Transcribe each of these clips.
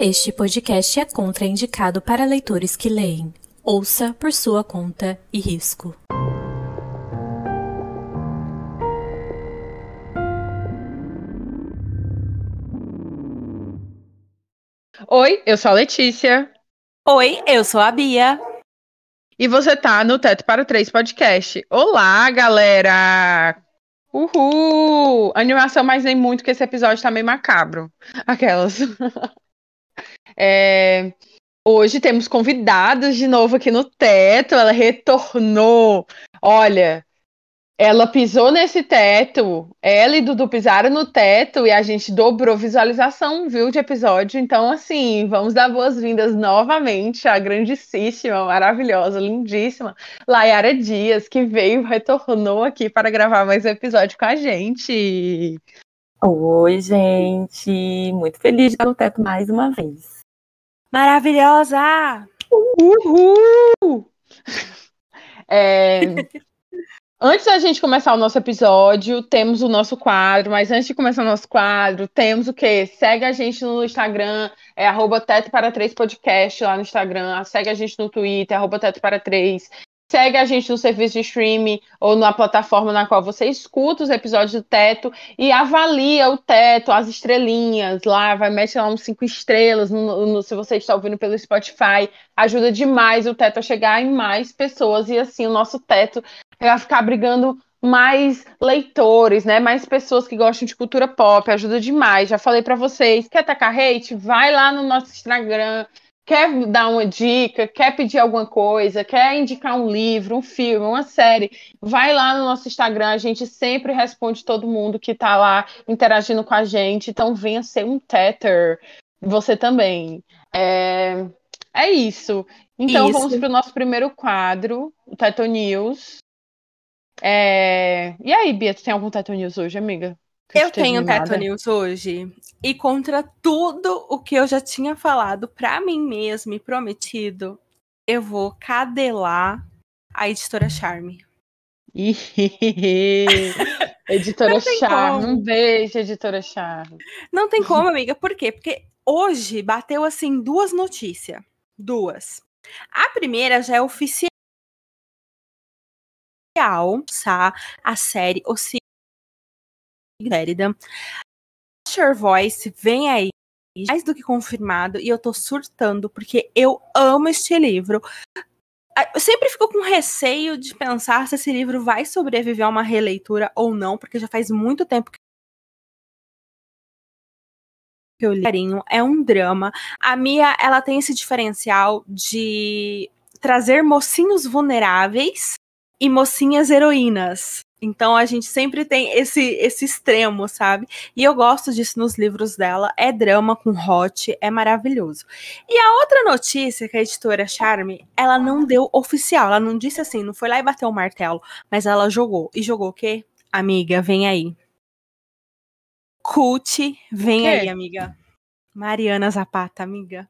Este podcast é contraindicado para leitores que leem. Ouça por sua conta e risco. Oi, eu sou a Letícia. Oi, eu sou a Bia. E você tá no Teto para Três Podcast. Olá, galera! Uhul! Animação, mas nem muito, que esse episódio tá meio macabro. Aquelas. É, hoje temos convidados de novo aqui no teto. Ela retornou. Olha, ela pisou nesse teto. Ela e Dudu pisaram no teto e a gente dobrou visualização, viu, de episódio. Então, assim, vamos dar boas-vindas novamente à grandíssima, maravilhosa, lindíssima Layara Dias, que veio, retornou aqui para gravar mais um episódio com a gente. Oi, gente! Muito feliz de estar no teto mais uma vez. Maravilhosa! Uhul! É, antes da gente começar o nosso episódio, temos o nosso quadro, mas antes de começar o nosso quadro, temos o quê? Segue a gente no Instagram, é arroba Teto para Três Podcast lá no Instagram, segue a gente no Twitter, arroba Teto para Três. Segue a gente no serviço de streaming ou na plataforma na qual você escuta os episódios do Teto e avalia o Teto, as estrelinhas lá, vai mete lá uns cinco estrelas no, no, se você está ouvindo pelo Spotify. Ajuda demais o Teto a chegar em mais pessoas e assim o nosso Teto vai ficar brigando mais leitores, né? Mais pessoas que gostam de cultura pop, ajuda demais. Já falei para vocês, quer tacar hate? Vai lá no nosso Instagram, quer dar uma dica, quer pedir alguma coisa, quer indicar um livro, um filme, uma série, vai lá no nosso Instagram, a gente sempre responde todo mundo que está lá interagindo com a gente, então venha ser um tether, você também. É, é isso. Então isso. vamos para o nosso primeiro quadro, o Teto News. É... E aí, Bia, tu tem algum Teto News hoje, amiga? Eu tenho Teto News hoje. E contra tudo o que eu já tinha falado para mim mesma e prometido, eu vou cadelar a editora Charme. editora Charme, um beijo, editora Charme. Não tem como, amiga. Por quê? Porque hoje bateu assim duas notícias. Duas. A primeira já é oficial, tá? A série Oceano Gérida. Usher Voice vem aí, mais do que confirmado, e eu tô surtando, porque eu amo este livro. Eu sempre fico com receio de pensar se esse livro vai sobreviver a uma releitura ou não, porque já faz muito tempo que eu li. É um drama. A Mia, ela tem esse diferencial de trazer mocinhos vulneráveis e mocinhas heroínas. Então a gente sempre tem esse esse extremo, sabe? E eu gosto disso nos livros dela. É drama com hot, é maravilhoso. E a outra notícia que a editora Charme, ela não deu oficial, ela não disse assim, não foi lá e bateu o martelo, mas ela jogou. E jogou o quê? Amiga, vem aí. Cult, vem aí, amiga. Mariana Zapata, amiga.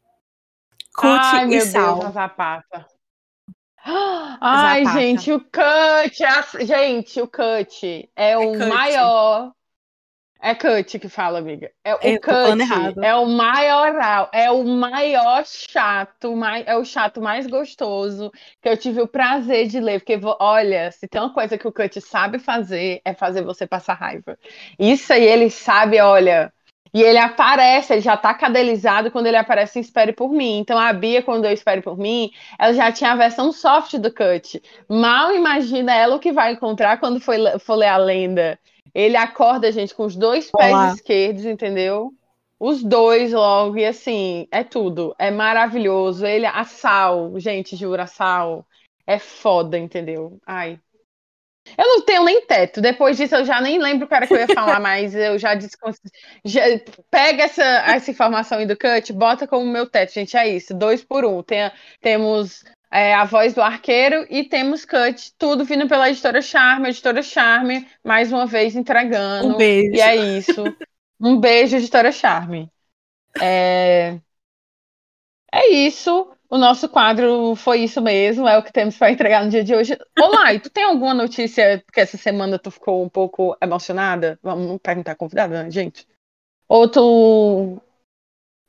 Cult Ai, e meu Sal. Deus, Zapata. Ai, Zapata. gente, o cut, a... gente, o cut é, é o cut. maior. É cut que fala, amiga. É o Eu cut é o maior, é o maior chato, mais, é o chato mais gostoso que eu tive o prazer de ler, porque olha, se tem uma coisa que o cut sabe fazer, é fazer você passar raiva. Isso aí ele sabe, olha, e ele aparece, ele já tá cadelizado quando ele aparece em Espere por Mim. Então a Bia, quando eu Espere por Mim, ela já tinha a versão soft do Cut. Mal imagina ela o que vai encontrar quando for, for ler a lenda. Ele acorda, gente, com os dois pés Olá. esquerdos, entendeu? Os dois logo, e assim, é tudo. É maravilhoso. Ele, a Sal, gente, jura, a Sal é foda, entendeu? Ai, eu não tenho nem teto. Depois disso, eu já nem lembro o cara que eu ia falar, mas eu já disse. Já, pega essa, essa informação aí do cut, bota como meu teto, gente. É isso, dois por um. Tem, temos é, a voz do arqueiro e temos cut, tudo vindo pela editora Charme. Editora Charme, mais uma vez entregando. Um beijo. E é isso. Um beijo, editora Charme. É, é isso. O nosso quadro foi isso mesmo, é o que temos para entregar no dia de hoje. Olá, e tu tem alguma notícia que essa semana tu ficou um pouco emocionada? Vamos perguntar a convidada, né, gente? Ou tu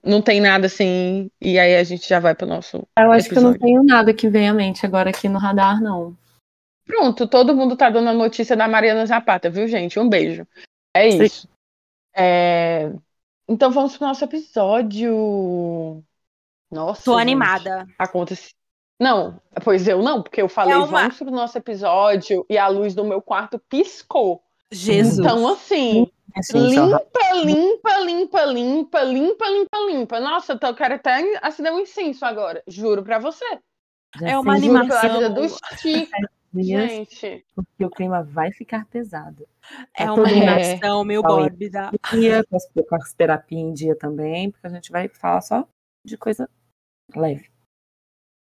não tem nada assim, e aí a gente já vai pro nosso. Eu acho episódio. que eu não tenho nada que venha à mente agora aqui no radar, não. Pronto, todo mundo tá dando a notícia da Mariana Zapata, viu, gente? Um beijo. É isso. É... Então vamos pro nosso episódio. Nossa. Tô gente. animada. Acontece. Não, pois eu não, porque eu falei, é uma... vamos pro nosso episódio e a luz do meu quarto piscou. Jesus. Então, assim, limpa, limpa, limpa, limpa, limpa, limpa, limpa. Nossa, eu quero até acender um incenso agora. Juro pra você. Já é uma animação. Do Chico. Gente. Porque o clima vai ficar pesado. É tá uma animação meio mórbida. Com as terapias em dia também, porque a gente vai falar só de coisa leve.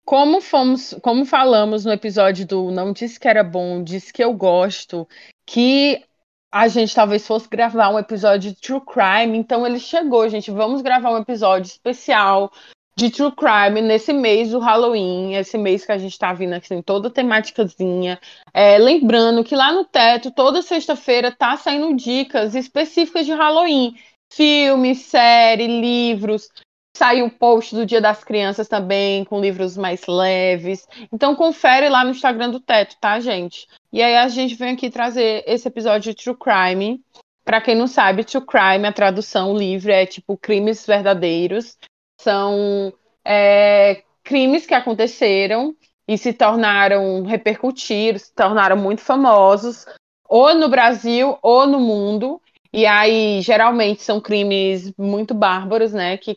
Como fomos, como falamos no episódio do Não Disse que era bom, disse que eu gosto, que a gente talvez fosse gravar um episódio de True Crime, então ele chegou, gente. Vamos gravar um episódio especial de True Crime nesse mês do Halloween, esse mês que a gente tá vindo aqui em toda temáticazinha. É, lembrando que lá no teto, toda sexta-feira, tá saindo dicas específicas de Halloween. Filmes, série, livros. Saiu o post do Dia das Crianças também, com livros mais leves. Então confere lá no Instagram do Teto, tá, gente? E aí a gente vem aqui trazer esse episódio de True Crime. Para quem não sabe, True Crime, a tradução livre é tipo crimes verdadeiros. São é, crimes que aconteceram e se tornaram repercutidos, se tornaram muito famosos, ou no Brasil ou no mundo. E aí, geralmente, são crimes muito bárbaros, né? Que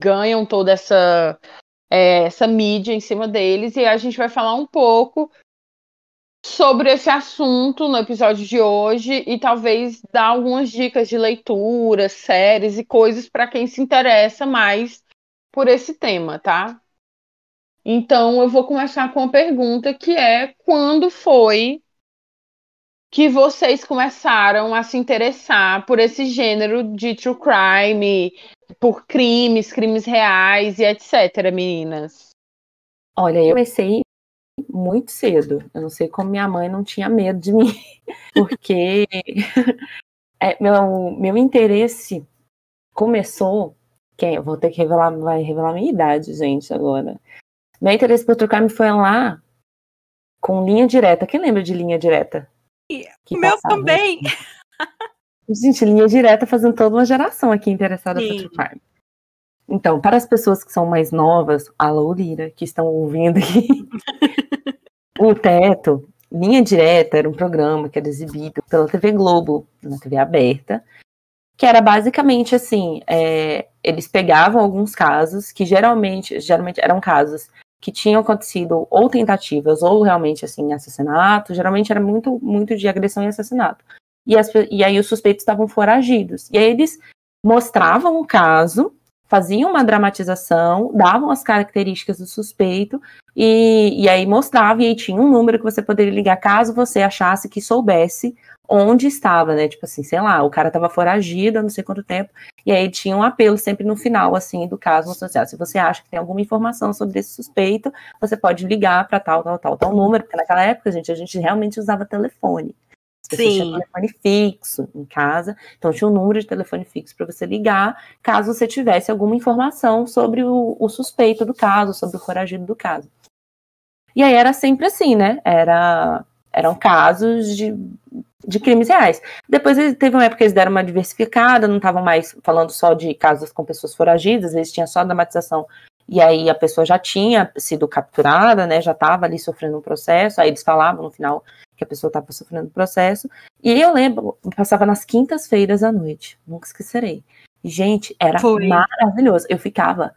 ganham toda essa, é, essa mídia em cima deles. E a gente vai falar um pouco sobre esse assunto no episódio de hoje e talvez dar algumas dicas de leitura, séries e coisas para quem se interessa mais por esse tema, tá? Então eu vou começar com uma pergunta que é quando foi que vocês começaram a se interessar por esse gênero de true crime, por crimes, crimes reais e etc, meninas? Olha, eu comecei muito cedo. Eu não sei como minha mãe não tinha medo de mim, porque é, meu, meu interesse começou. Quem, eu vou ter que revelar, vai revelar minha idade, gente, agora. Meu interesse por trocar me foi lá com linha direta. Quem lembra de linha direta? O meu passava? também. Gente, linha direta fazendo toda uma geração aqui interessada Sim. por True Então, para as pessoas que são mais novas, alô Lira, que estão ouvindo aqui, o Teto, Linha Direta, era um programa que era exibido pela TV Globo, na TV aberta, que era basicamente assim, é, eles pegavam alguns casos que geralmente, geralmente eram casos que tinham acontecido ou tentativas ou realmente assim assassinato, geralmente era muito muito de agressão e assassinato. E, as, e aí os suspeitos estavam foragidos. E aí eles mostravam o caso faziam uma dramatização, davam as características do suspeito e, e aí mostrava, e aí tinha um número que você poderia ligar caso você achasse que soubesse onde estava, né? Tipo assim, sei lá, o cara estava foragido há não sei quanto tempo, e aí tinha um apelo sempre no final, assim, do caso social. Se você acha que tem alguma informação sobre esse suspeito, você pode ligar para tal, tal, tal, tal número, porque naquela época, gente, a gente realmente usava telefone. Você Sim. tinha telefone fixo em casa, então tinha um número de telefone fixo para você ligar, caso você tivesse alguma informação sobre o, o, suspeito do caso, sobre o foragido do caso. E aí era sempre assim, né? Era, eram casos de, de crimes reais. Depois teve uma época que eles deram uma diversificada, não estavam mais falando só de casos com pessoas foragidas, eles tinham só dramatização e aí a pessoa já tinha sido capturada, né, já estava ali sofrendo um processo, aí eles falavam no final que a pessoa estava sofrendo um processo, e eu lembro, passava nas quintas-feiras à noite, nunca esquecerei. Gente, era Foi. maravilhoso, eu ficava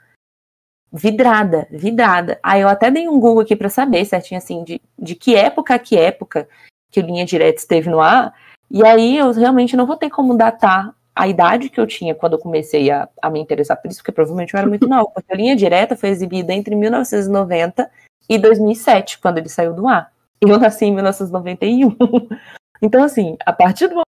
vidrada, vidrada. Aí eu até dei um Google aqui para saber certinho, assim, de, de que época a que época que o Linha Direta esteve no ar, e aí eu realmente não vou ter como datar a idade que eu tinha quando eu comecei a, a me interessar por isso, porque provavelmente eu era muito nova, porque a linha direta foi exibida entre 1990 e 2007, quando ele saiu do ar. Eu nasci em 1991. Então, assim, a partir do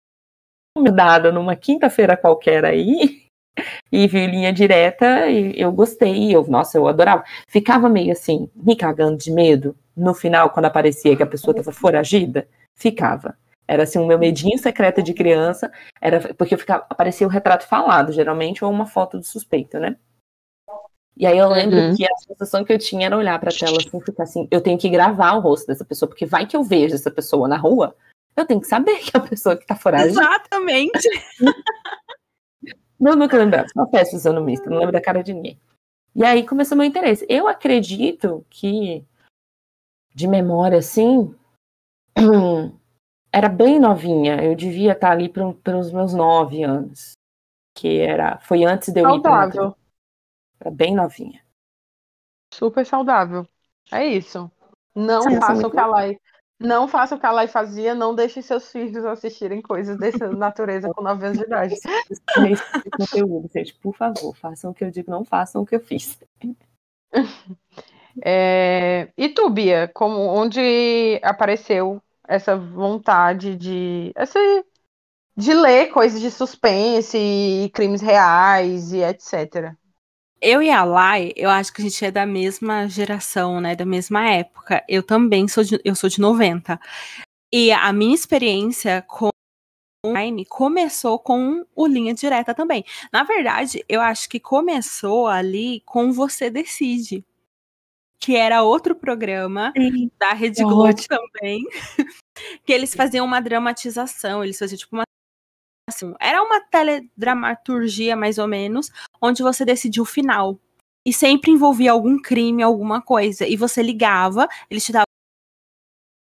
momento dada numa quinta-feira qualquer aí, e vi linha direta, e eu gostei, eu, nossa, eu adorava. Ficava meio assim, me cagando de medo no final, quando aparecia que a pessoa estava foragida, ficava. Era assim, o meu medinho secreto de criança, era porque ficava, aparecia o retrato falado, geralmente, ou uma foto do suspeito, né? E aí eu lembro uhum. que a sensação que eu tinha era olhar para a tela assim, ficar assim, eu tenho que gravar o rosto dessa pessoa, porque vai que eu vejo essa pessoa na rua, eu tenho que saber que é a pessoa que tá fora. Exatamente. não, nunca lembrava, só peço usando misto, não lembro da cara de ninguém. E aí começou meu interesse. Eu acredito que, de memória assim, era bem novinha. Eu devia estar ali pelos meus nove anos. Que era, foi antes de eu saudável. ir Era bem novinha. Super saudável. É isso. Não Sim, faça o que a Lai. Não faça o que a Lai fazia, não deixe seus filhos assistirem coisas dessa natureza com 9 anos de idade. Conteúdo, gente, por favor, façam o que eu digo, não façam o que eu fiz. É... E tu, Bia, como, onde apareceu essa vontade de essa, de ler coisas de suspense e crimes reais e etc. Eu e a Lai, eu acho que a gente é da mesma geração, né, da mesma época. Eu também sou de, eu sou de 90. E a minha experiência com online começou com o Linha Direta também. Na verdade, eu acho que começou ali com Você Decide, que era outro programa Sim. da Rede Globo também, que eles faziam uma dramatização, eles faziam tipo uma assim, era uma teledramaturgia mais ou menos, onde você decidia o final. E sempre envolvia algum crime, alguma coisa. E você ligava, eles te davam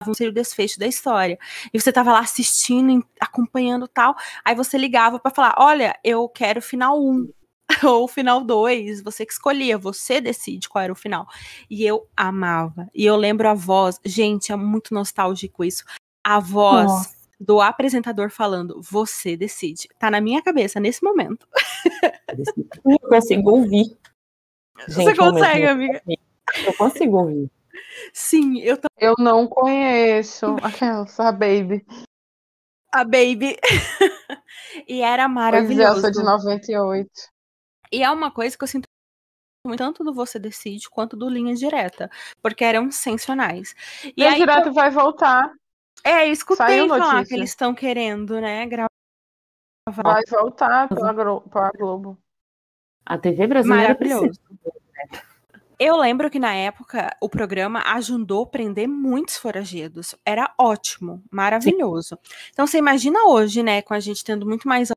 o desfecho da história. E você tava lá assistindo, acompanhando tal. Aí você ligava para falar: olha, eu quero final 1. ou o final 2, você que escolhia, você decide qual era o final. E eu amava. E eu lembro a voz, gente, é muito nostálgico isso. A voz Nossa. do apresentador falando, você decide. Tá na minha cabeça nesse momento. Eu consigo ouvir. Gente, você consegue, amiga? Eu consigo ouvir. Sim, eu também. Eu não conheço aquela, a Baby. A Baby. e era maravilhoso. Pois é, eu sou de 98. E é uma coisa que eu sinto tanto do Você Decide quanto do Linha Direta, porque eram sensacionais. E Linha aí, Direta eu... vai voltar. É, eu escutei Saiu falar notícia. que eles estão querendo, né, gravar. Vai voltar para a Globo. A TV brasileira Maravilhoso. Eu lembro que na época o programa ajudou a prender muitos foragidos. Era ótimo, maravilhoso. Sim. Então você imagina hoje, né, com a gente tendo muito mais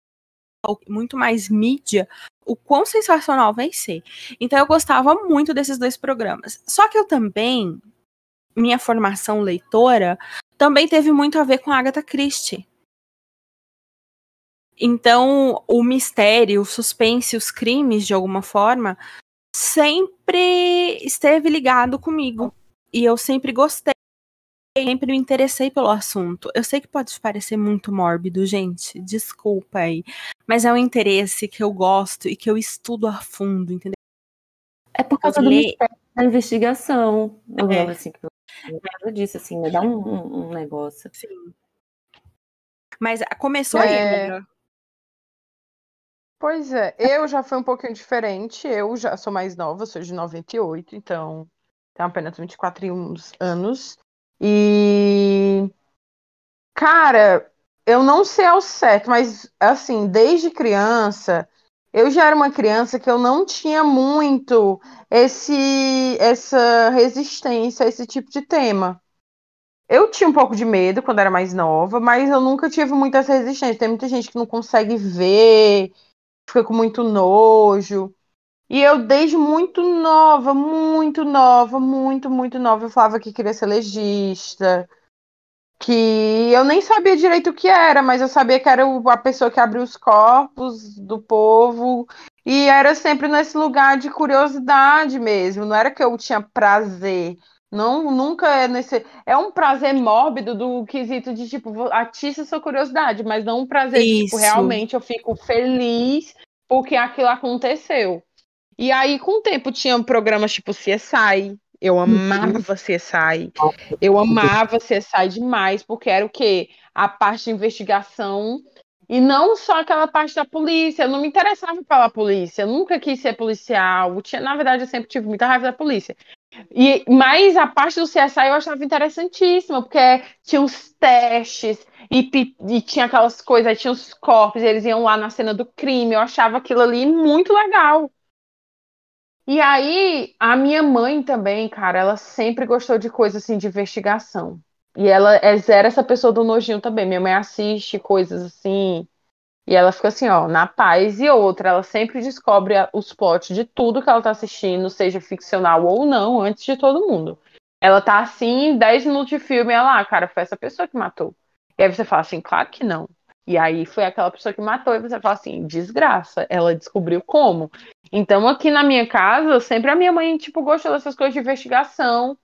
muito mais mídia, o quão sensacional vai ser. Então eu gostava muito desses dois programas. Só que eu também, minha formação leitora, também teve muito a ver com a Agatha Christie. Então, o mistério, o suspense, os crimes, de alguma forma, sempre esteve ligado comigo. E eu sempre gostei sempre me interessei pelo assunto. Eu sei que pode parecer muito mórbido, gente, desculpa aí, mas é um interesse que eu gosto e que eu estudo a fundo, entendeu? É por causa do mistério da investigação. Eu é. assim eu disse assim, me dá um, um, um, negócio. Sim. Mas ah, começou é... aí, Pois é, eu já fui um pouquinho diferente. Eu já sou mais nova, sou de 98, então tenho apenas 24 anos. E. Cara, eu não sei ao certo, mas assim, desde criança, eu já era uma criança que eu não tinha muito esse essa resistência a esse tipo de tema. Eu tinha um pouco de medo quando era mais nova, mas eu nunca tive muita resistência. Tem muita gente que não consegue ver, fica com muito nojo. E eu, desde muito nova, muito nova, muito, muito nova, eu falava que queria ser legista. Que eu nem sabia direito o que era, mas eu sabia que era a pessoa que abriu os corpos do povo. E era sempre nesse lugar de curiosidade mesmo. Não era que eu tinha prazer. Não, nunca é nesse. É um prazer mórbido do quesito de, tipo, atiça sua curiosidade, mas não um prazer de, tipo, realmente eu fico feliz porque aquilo aconteceu. E aí, com o tempo, tinha programas tipo CSI. Eu uhum. amava CSI. Eu amava CSI demais, porque era o quê? A parte de investigação. E não só aquela parte da polícia. Eu não me interessava pela polícia. Eu nunca quis ser policial. Eu tinha, na verdade, eu sempre tive muita raiva da polícia. E, mas a parte do CSI eu achava interessantíssima, porque tinha uns testes e, e tinha aquelas coisas, tinha os corpos, eles iam lá na cena do crime, eu achava aquilo ali muito legal. E aí, a minha mãe também, cara, ela sempre gostou de coisas assim de investigação. E ela é zero essa pessoa do nojinho também. Minha mãe assiste coisas assim, e ela fica assim, ó, na paz. E outra, ela sempre descobre os plots de tudo que ela tá assistindo, seja ficcional ou não, antes de todo mundo. Ela tá assim, 10 minutos de filme, ela, ah, cara, foi essa pessoa que matou. E aí você fala assim, claro que não. E aí foi aquela pessoa que matou, e você fala assim, desgraça, ela descobriu como. Então, aqui na minha casa, sempre a minha mãe, tipo, gostou dessas coisas de investigação.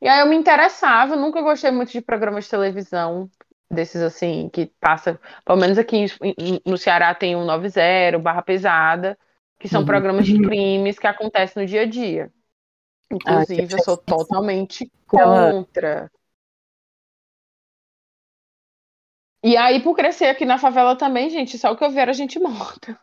E aí eu me interessava, nunca gostei muito de programas de televisão desses assim, que passa, pelo menos aqui no Ceará tem o 90, Barra Pesada, que são uhum. programas de crimes que acontecem no dia a dia. Inclusive, ah, eu sou totalmente contra. E aí, por crescer aqui na favela também, gente, só o que eu vi era gente morta.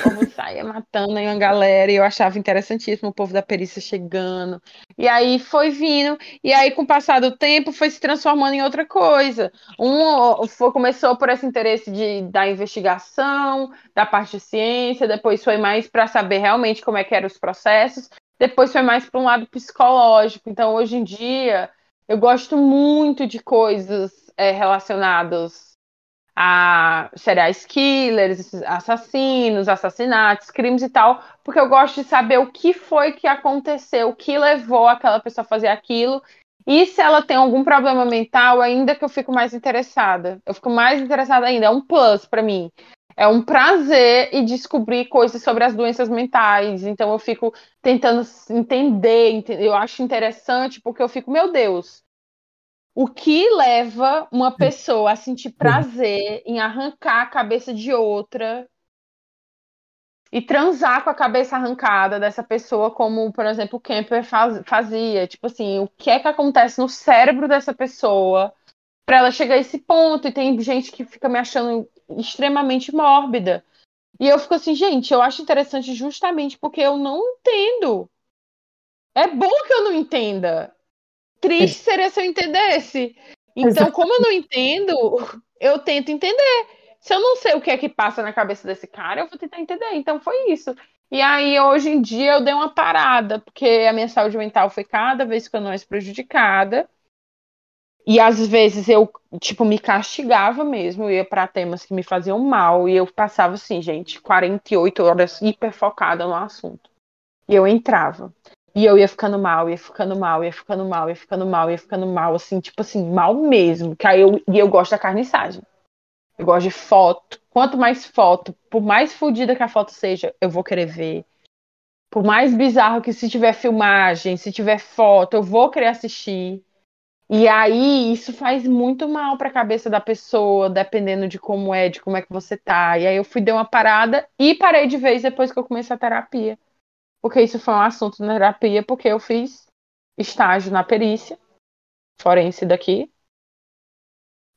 Como saia matando aí uma galera, e eu achava interessantíssimo o povo da perícia chegando. E aí foi vindo, e aí, com o passar do tempo, foi se transformando em outra coisa. Um foi, começou por esse interesse de, da investigação, da parte de ciência, depois foi mais para saber realmente como é que eram os processos, depois foi mais para um lado psicológico. Então, hoje em dia, eu gosto muito de coisas é, relacionados a serial killers, assassinos, assassinatos, crimes e tal, porque eu gosto de saber o que foi que aconteceu, o que levou aquela pessoa a fazer aquilo, e se ela tem algum problema mental, ainda que eu fico mais interessada. Eu fico mais interessada ainda, é um plus para mim. É um prazer e descobrir coisas sobre as doenças mentais. Então eu fico tentando entender, eu acho interessante porque eu fico, meu Deus, o que leva uma pessoa a sentir prazer em arrancar a cabeça de outra e transar com a cabeça arrancada dessa pessoa, como, por exemplo, o Kemper faz, fazia. Tipo assim, o que é que acontece no cérebro dessa pessoa para ela chegar a esse ponto? E tem gente que fica me achando extremamente mórbida. E eu fico assim, gente, eu acho interessante justamente porque eu não entendo. É bom que eu não entenda. Triste seria se eu entendesse. Então, como eu não entendo, eu tento entender. Se eu não sei o que é que passa na cabeça desse cara, eu vou tentar entender. Então foi isso. E aí, hoje em dia, eu dei uma parada, porque a minha saúde mental foi cada vez ficando mais prejudicada. E às vezes eu, tipo, me castigava mesmo, eu ia para temas que me faziam mal, e eu passava assim, gente, 48 horas hiper focada no assunto. E eu entrava. E eu ia ficando mal, ia ficando mal, ia ficando mal, ia ficando mal, ia ficando mal, assim, tipo assim, mal mesmo. Que aí eu, e eu gosto da carniçagem. Eu gosto de foto. Quanto mais foto, por mais fodida que a foto seja, eu vou querer ver. Por mais bizarro que se tiver filmagem, se tiver foto, eu vou querer assistir. E aí isso faz muito mal para a cabeça da pessoa, dependendo de como é, de como é que você tá. E aí eu fui dar uma parada e parei de vez depois que eu comecei a terapia porque isso foi um assunto na terapia, porque eu fiz estágio na perícia forense daqui.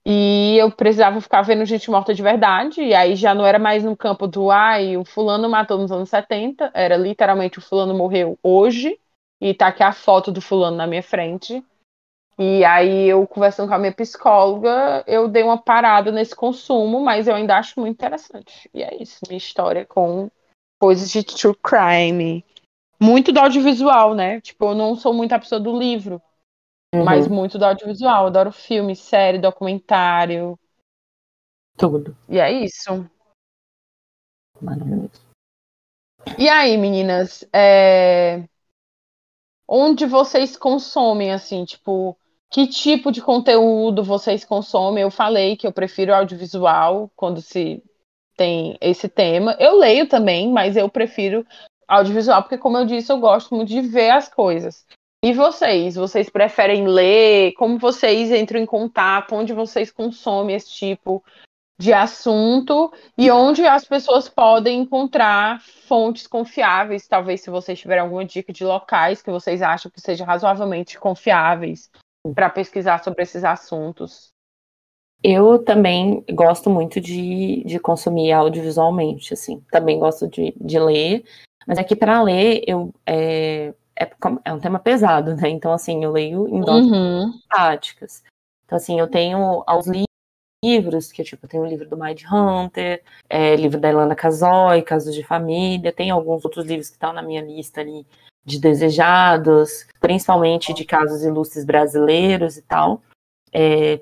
E eu precisava ficar vendo gente morta de verdade, e aí já não era mais no campo do ai, o fulano matou nos anos 70, era literalmente o fulano morreu hoje, e tá aqui a foto do fulano na minha frente. E aí eu conversando com a minha psicóloga, eu dei uma parada nesse consumo, mas eu ainda acho muito interessante. E é isso, minha história com coisas de true crime, muito do audiovisual, né? Tipo, eu não sou muito a pessoa do livro, uhum. mas muito do audiovisual. Eu adoro filme, série, documentário. Tudo. E é isso. Maravilhoso. E aí, meninas? É... Onde vocês consomem, assim, tipo, que tipo de conteúdo vocês consomem? Eu falei que eu prefiro audiovisual quando se tem esse tema. Eu leio também, mas eu prefiro audiovisual, porque, como eu disse, eu gosto muito de ver as coisas. E vocês? Vocês preferem ler? Como vocês entram em contato? Onde vocês consomem esse tipo de assunto? E onde as pessoas podem encontrar fontes confiáveis? Talvez, se vocês tiverem alguma dica de locais que vocês acham que sejam razoavelmente confiáveis para pesquisar sobre esses assuntos. Eu também gosto muito de, de consumir audiovisualmente, assim. Também gosto de, de ler. Mas aqui para ler, eu, é, é, é um tema pesado, né? Então, assim, eu leio em doses uhum. práticas. Então, assim, eu tenho aos livros, que tipo, eu tenho o livro do Mind Hunter, é, livro da Ilana Casoy, Casos de Família, tem alguns outros livros que estão na minha lista ali de desejados, principalmente de casos ilustres brasileiros e tal. É,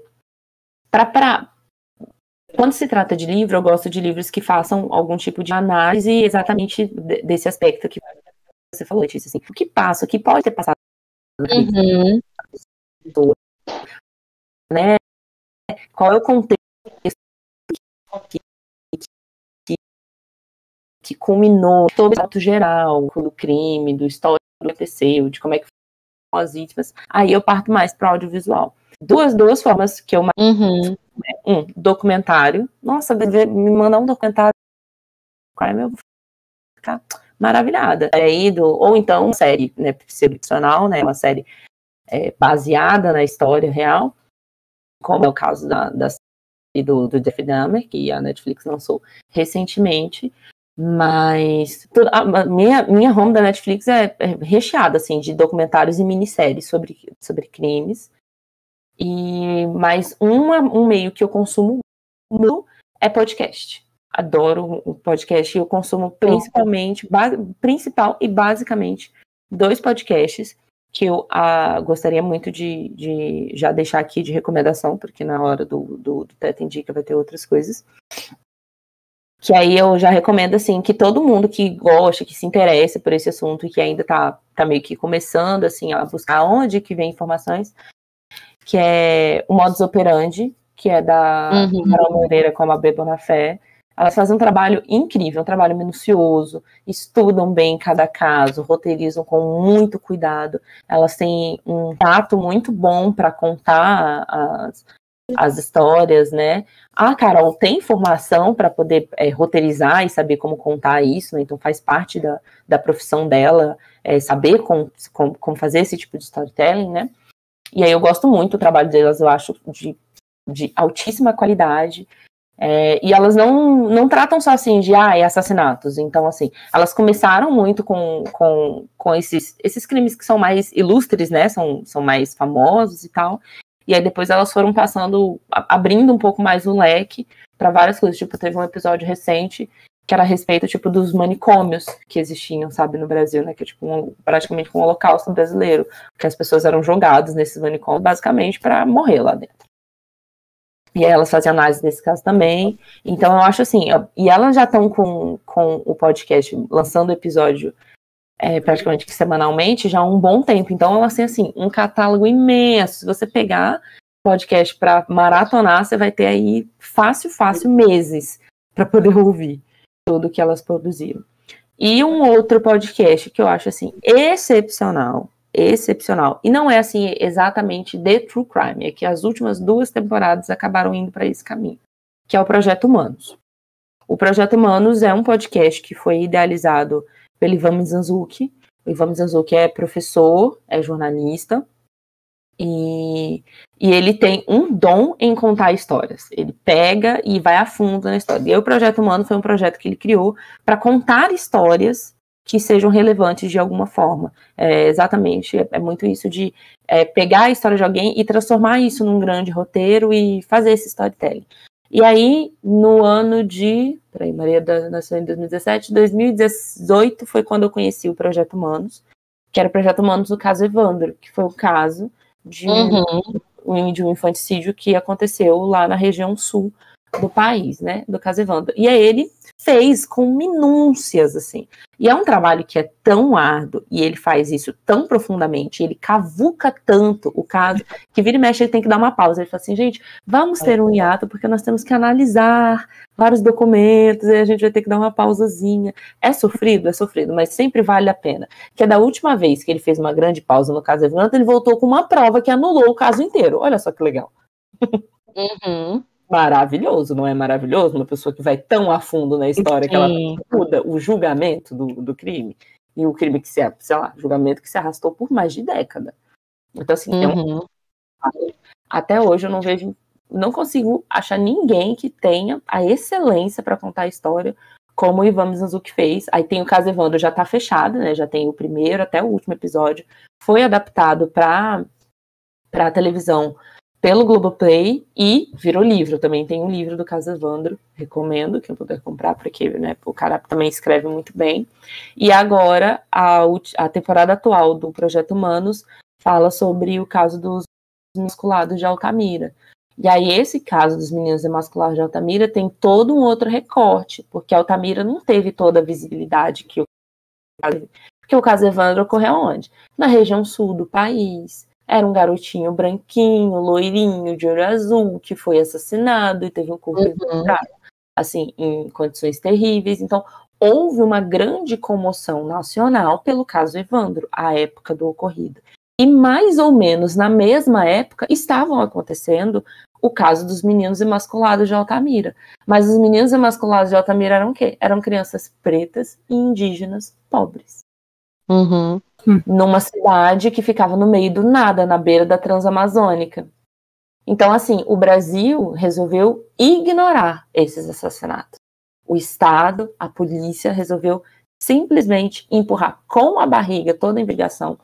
pra, pra, quando se trata de livro, eu gosto de livros que façam algum tipo de análise exatamente desse aspecto que você falou, Letícia, assim, o que passa, o que pode ter passado uhum. né? Qual é o contexto que, que, que culminou todo o ato geral do crime, do histórico que aconteceu, de como é que foram as vítimas. Aí eu parto mais para o audiovisual. Duas, duas formas que eu uhum. um documentário. Nossa, me mandar um documentário crime, eu vou ficar maravilhada. Aí do, ou então série né, ficcional, né, uma série é, baseada na história real, como é o caso da, da série do, do Jeff Dahmer, que a Netflix lançou recentemente. Mas a minha, minha home da Netflix é, é recheada assim, de documentários e minisséries sobre, sobre crimes. E mais uma, um meio que eu consumo muito é podcast. Adoro o podcast e eu consumo principalmente, principal e basicamente dois podcasts que eu ah, gostaria muito de, de, já deixar aqui de recomendação, porque na hora do, do, do Teta Indica vai ter outras coisas. Que aí eu já recomendo, assim, que todo mundo que gosta, que se interessa por esse assunto e que ainda tá, tá meio que começando, assim, a buscar onde que vem informações, que é o Modus Operandi, que é da uhum. Carol Moreira com a Mabê Bonafé. Elas fazem um trabalho incrível, um trabalho minucioso, estudam bem cada caso, roteirizam com muito cuidado. Elas têm um tato muito bom para contar as, as histórias, né? A Carol tem formação para poder é, roteirizar e saber como contar isso, né? então faz parte da, da profissão dela é, saber como, como, como, fazer esse tipo de storytelling, né? E aí eu gosto muito do trabalho delas, eu acho de, de altíssima qualidade. É, e elas não, não tratam só assim de ah, assassinatos. Então, assim, elas começaram muito com, com, com esses, esses crimes que são mais ilustres, né? São, são mais famosos e tal. E aí depois elas foram passando, abrindo um pouco mais o leque para várias coisas. Tipo, teve um episódio recente que era a respeito, tipo, dos manicômios que existiam, sabe, no Brasil, né, que tipo, um, praticamente um holocausto brasileiro, que as pessoas eram jogadas nesses manicômios, basicamente, para morrer lá dentro. E aí elas fazem análise desse caso também. Então, eu acho assim, e elas já estão com, com o podcast lançando episódio é, praticamente semanalmente já há um bom tempo. Então, elas têm, assim, um catálogo imenso. Se você pegar podcast para maratonar, você vai ter aí fácil, fácil meses para poder ouvir tudo que elas produziram. E um outro podcast que eu acho assim excepcional, excepcional. E não é assim exatamente de true crime, é que as últimas duas temporadas acabaram indo para esse caminho, que é o Projeto Humanos. O Projeto Humanos é um podcast que foi idealizado pelo Ivan Mizanzuki. O Ivan Mizanzuki é professor, é jornalista, e, e, ele tem um dom em contar histórias. Ele pega e vai a fundo na história. E o Projeto Humano foi um projeto que ele criou para contar histórias que sejam relevantes de alguma forma. É, exatamente, é, é, muito isso de é, pegar a história de alguém e transformar isso num grande roteiro e fazer esse storytelling. E aí, no ano de. Peraí, Maria nasceu em 2017, 2018 foi quando eu conheci o Projeto Humanos, que era o Projeto Humanos do caso Evandro, que foi o caso de, uhum. de um infanticídio que aconteceu lá na região sul do país, né, do caso Evandro. E aí ele fez com minúcias, assim. E é um trabalho que é tão árduo, e ele faz isso tão profundamente, ele cavuca tanto o caso, que vira e mexe ele tem que dar uma pausa. Ele fala assim, gente, vamos ter um hiato, porque nós temos que analisar vários documentos, e a gente vai ter que dar uma pausazinha. É sofrido? É sofrido, mas sempre vale a pena. Que é da última vez que ele fez uma grande pausa no caso Evandro, ele voltou com uma prova que anulou o caso inteiro. Olha só que legal. Uhum maravilhoso, não é maravilhoso? Uma pessoa que vai tão a fundo na história Sim. que ela muda o julgamento do, do crime. E o crime que se, sei lá, julgamento que se arrastou por mais de década. Então, assim, uhum. é um... Uhum. até hoje eu não vejo, não consigo achar ninguém que tenha a excelência para contar a história como o Ivan Mizanzuki fez. Aí tem o caso Evandro, já tá fechado, né? Já tem o primeiro até o último episódio. Foi adaptado para para televisão pelo Globoplay e virou livro. Também tem um livro do caso Evandro, recomendo quem puder comprar, porque né, o cara também escreve muito bem. E agora a, a temporada atual do Projeto Humanos fala sobre o caso dos musculados de Altamira. E aí, esse caso dos meninos emasculados de Altamira tem todo um outro recorte, porque Altamira não teve toda a visibilidade que o porque o caso Evandro ocorreu onde? Na região sul do país. Era um garotinho branquinho, loirinho, de olho azul, que foi assassinado e teve um corpo uhum. assim, em condições terríveis. Então, houve uma grande comoção nacional pelo caso Evandro, à época do ocorrido. E mais ou menos na mesma época estavam acontecendo o caso dos meninos emasculados de Altamira. Mas os meninos emasculados de Altamira eram o quê? Eram crianças pretas e indígenas pobres. Uhum. Numa cidade que ficava no meio do nada, na beira da Transamazônica. Então, assim, o Brasil resolveu ignorar esses assassinatos. O Estado, a polícia, resolveu simplesmente empurrar com a barriga toda a investigação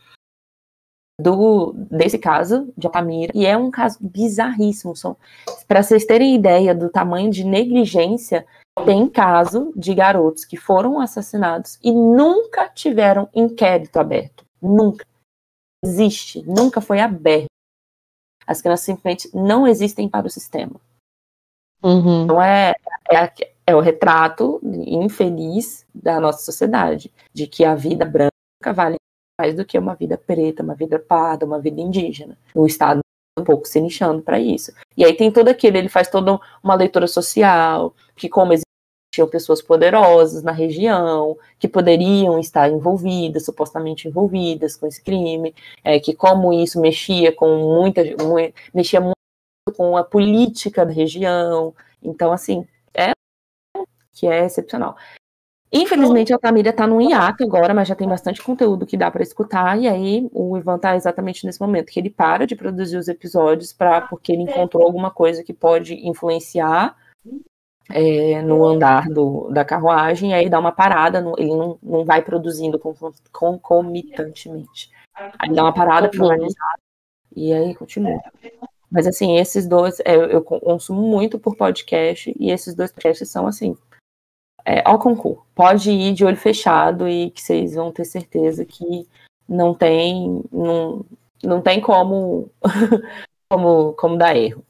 do desse caso de Altamira e é um caso bizarríssimo. Para vocês terem ideia do tamanho de negligência, tem caso de garotos que foram assassinados e nunca tiveram inquérito aberto. Nunca. Existe, nunca foi aberto. As crianças simplesmente não existem para o sistema. Uhum. Então é, é, é o retrato infeliz da nossa sociedade, de que a vida branca vale mais do que uma vida preta, uma vida parda, uma vida indígena. O Estado um pouco se nichando para isso. E aí tem todo aquele, ele faz toda uma leitura social, que como existiam pessoas poderosas na região, que poderiam estar envolvidas, supostamente envolvidas com esse crime, é, que como isso mexia com muita, muito, mexia muito com a política da região. Então, assim, é que é excepcional. Infelizmente, a Altamira está no hiato agora, mas já tem bastante conteúdo que dá para escutar. E aí, o Ivan está exatamente nesse momento que ele para de produzir os episódios para porque ele encontrou alguma coisa que pode influenciar é, no andar do, da carruagem. E aí, dá uma parada, no, ele não, não vai produzindo concomitantemente. Aí, dá uma parada para analisar e aí continua. Mas, assim, esses dois, é, eu consumo muito por podcast e esses dois podcasts são, assim, é, ao concurso. Pode ir de olho fechado e que vocês vão ter certeza que não tem, não, não tem como, como, como dar erro.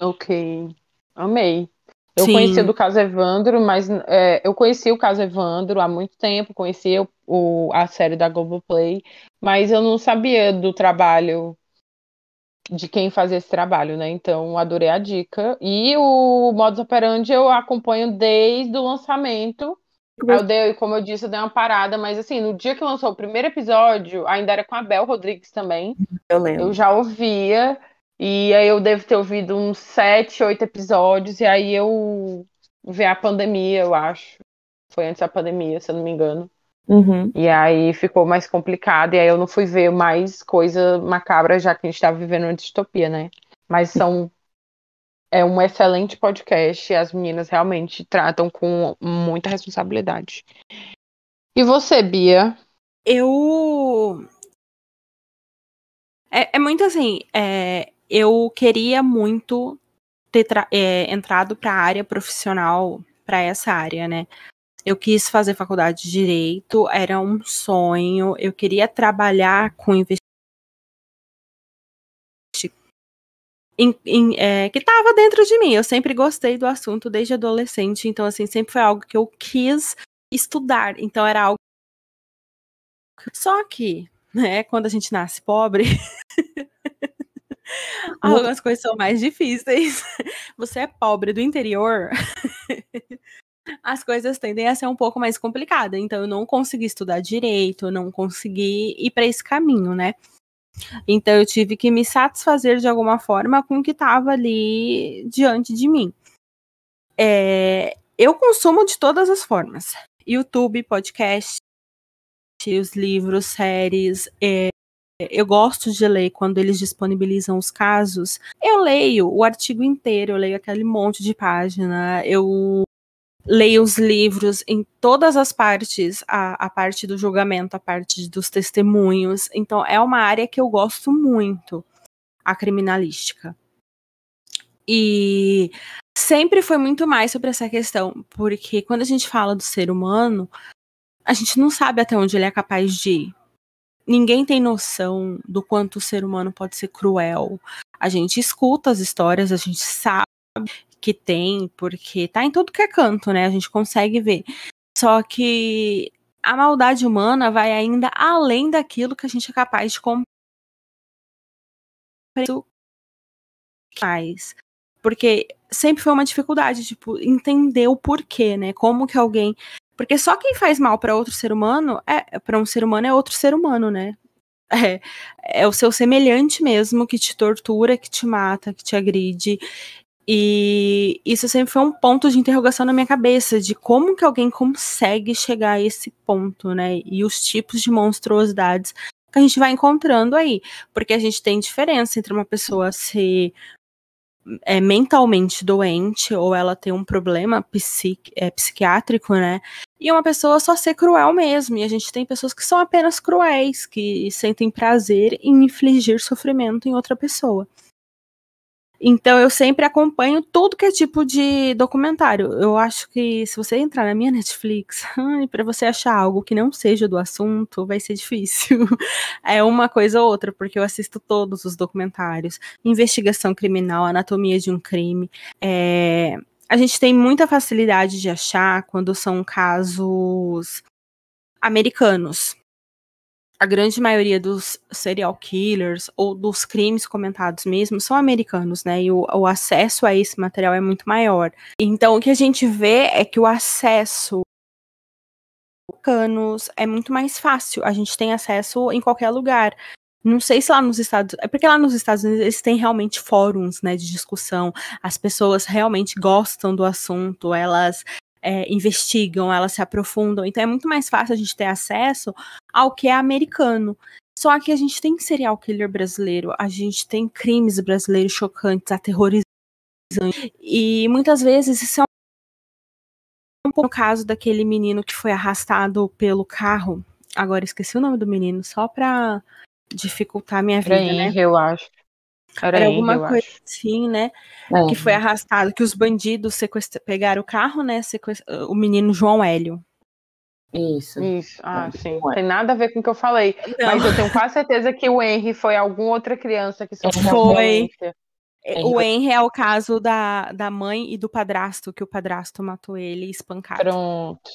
Ok, amei. Eu Sim. conheci do caso Evandro, mas é, eu conheci o caso Evandro há muito tempo, conheci o, o, a série da Globoplay, mas eu não sabia do trabalho de quem fazia esse trabalho, né? Então, adorei a dica. E o modus operandi eu acompanho desde o lançamento. Eu dei, como eu disse, eu dei uma parada, mas assim, no dia que lançou o primeiro episódio, ainda era com a Bel Rodrigues também. Eu lembro. Eu já ouvia, e aí eu devo ter ouvido uns sete, oito episódios, e aí eu vi a pandemia, eu acho. Foi antes da pandemia, se eu não me engano. Uhum. E aí ficou mais complicado, e aí eu não fui ver mais coisa macabra, já que a gente estava vivendo uma distopia, né? Mas são. É um excelente podcast e as meninas realmente tratam com muita responsabilidade. E você, Bia? Eu. É, é muito assim. É, eu queria muito ter é, entrado para a área profissional, para essa área, né? Eu quis fazer faculdade de direito, era um sonho. Eu queria trabalhar com investigação é, que estava dentro de mim. Eu sempre gostei do assunto desde adolescente, então assim sempre foi algo que eu quis estudar. Então era algo. Só que, né, quando a gente nasce pobre, algumas coisas são mais difíceis. Você é pobre do interior, as coisas tendem a ser um pouco mais complicadas. Então, eu não consegui estudar direito, não consegui ir para esse caminho, né? Então, eu tive que me satisfazer de alguma forma com o que estava ali diante de mim. É, eu consumo de todas as formas: YouTube, podcast, os livros, séries. É, eu gosto de ler quando eles disponibilizam os casos. Eu leio o artigo inteiro, eu leio aquele monte de página, eu leio os livros em todas as partes, a, a parte do julgamento, a parte dos testemunhos. Então, é uma área que eu gosto muito, a criminalística. E sempre foi muito mais sobre essa questão, porque quando a gente fala do ser humano, a gente não sabe até onde ele é capaz de ir. Ninguém tem noção do quanto o ser humano pode ser cruel. A gente escuta as histórias, a gente sabe que tem, porque tá em tudo que é canto, né? A gente consegue ver. Só que a maldade humana vai ainda além daquilo que a gente é capaz de compreender. Mais. Porque sempre foi uma dificuldade, tipo, entender o porquê, né? Como que alguém. Porque só quem faz mal para outro ser humano é para um ser humano é outro ser humano, né? É, é o seu semelhante mesmo que te tortura, que te mata, que te agride. E isso sempre foi um ponto de interrogação na minha cabeça, de como que alguém consegue chegar a esse ponto, né? E os tipos de monstruosidades que a gente vai encontrando aí. Porque a gente tem diferença entre uma pessoa ser é, mentalmente doente ou ela ter um problema psiqui é, psiquiátrico, né? E uma pessoa só ser cruel mesmo. E a gente tem pessoas que são apenas cruéis, que sentem prazer em infligir sofrimento em outra pessoa. Então eu sempre acompanho tudo que é tipo de documentário. Eu acho que se você entrar na minha Netflix, para você achar algo que não seja do assunto, vai ser difícil. é uma coisa ou outra, porque eu assisto todos os documentários. Investigação criminal, anatomia de um crime. É... A gente tem muita facilidade de achar quando são casos americanos a grande maioria dos serial killers ou dos crimes comentados mesmo são americanos, né? E o, o, acesso a esse material é muito maior. Então, o que a gente vê é que o acesso americanos é muito mais fácil. A gente tem acesso em qualquer lugar. Não sei se lá nos Estados é porque lá nos Estados Unidos eles têm realmente fóruns, né, de discussão. As pessoas realmente gostam do assunto, elas é, investigam, elas se aprofundam. Então é muito mais fácil a gente ter acesso ao que é americano. Só que a gente tem serial killer brasileiro, a gente tem crimes brasileiros chocantes, aterrorizantes. E muitas vezes isso é um pouco no caso daquele menino que foi arrastado pelo carro. Agora esqueci o nome do menino, só pra dificultar a minha vida, Henry, né? Eu acho. Era, Era alguma coisa acho. assim, né? É. Que foi arrastado, que os bandidos sequestra... pegaram o carro, né? Sequestra... O menino João Hélio. Isso. Isso. Ah, sim. Não tem nada a ver com o que eu falei. Não. Mas eu tenho quase certeza que o Henry foi alguma outra criança que sofreu Foi. O Henry é o caso da, da mãe e do padrasto, que o padrasto matou ele espancado. Pronto.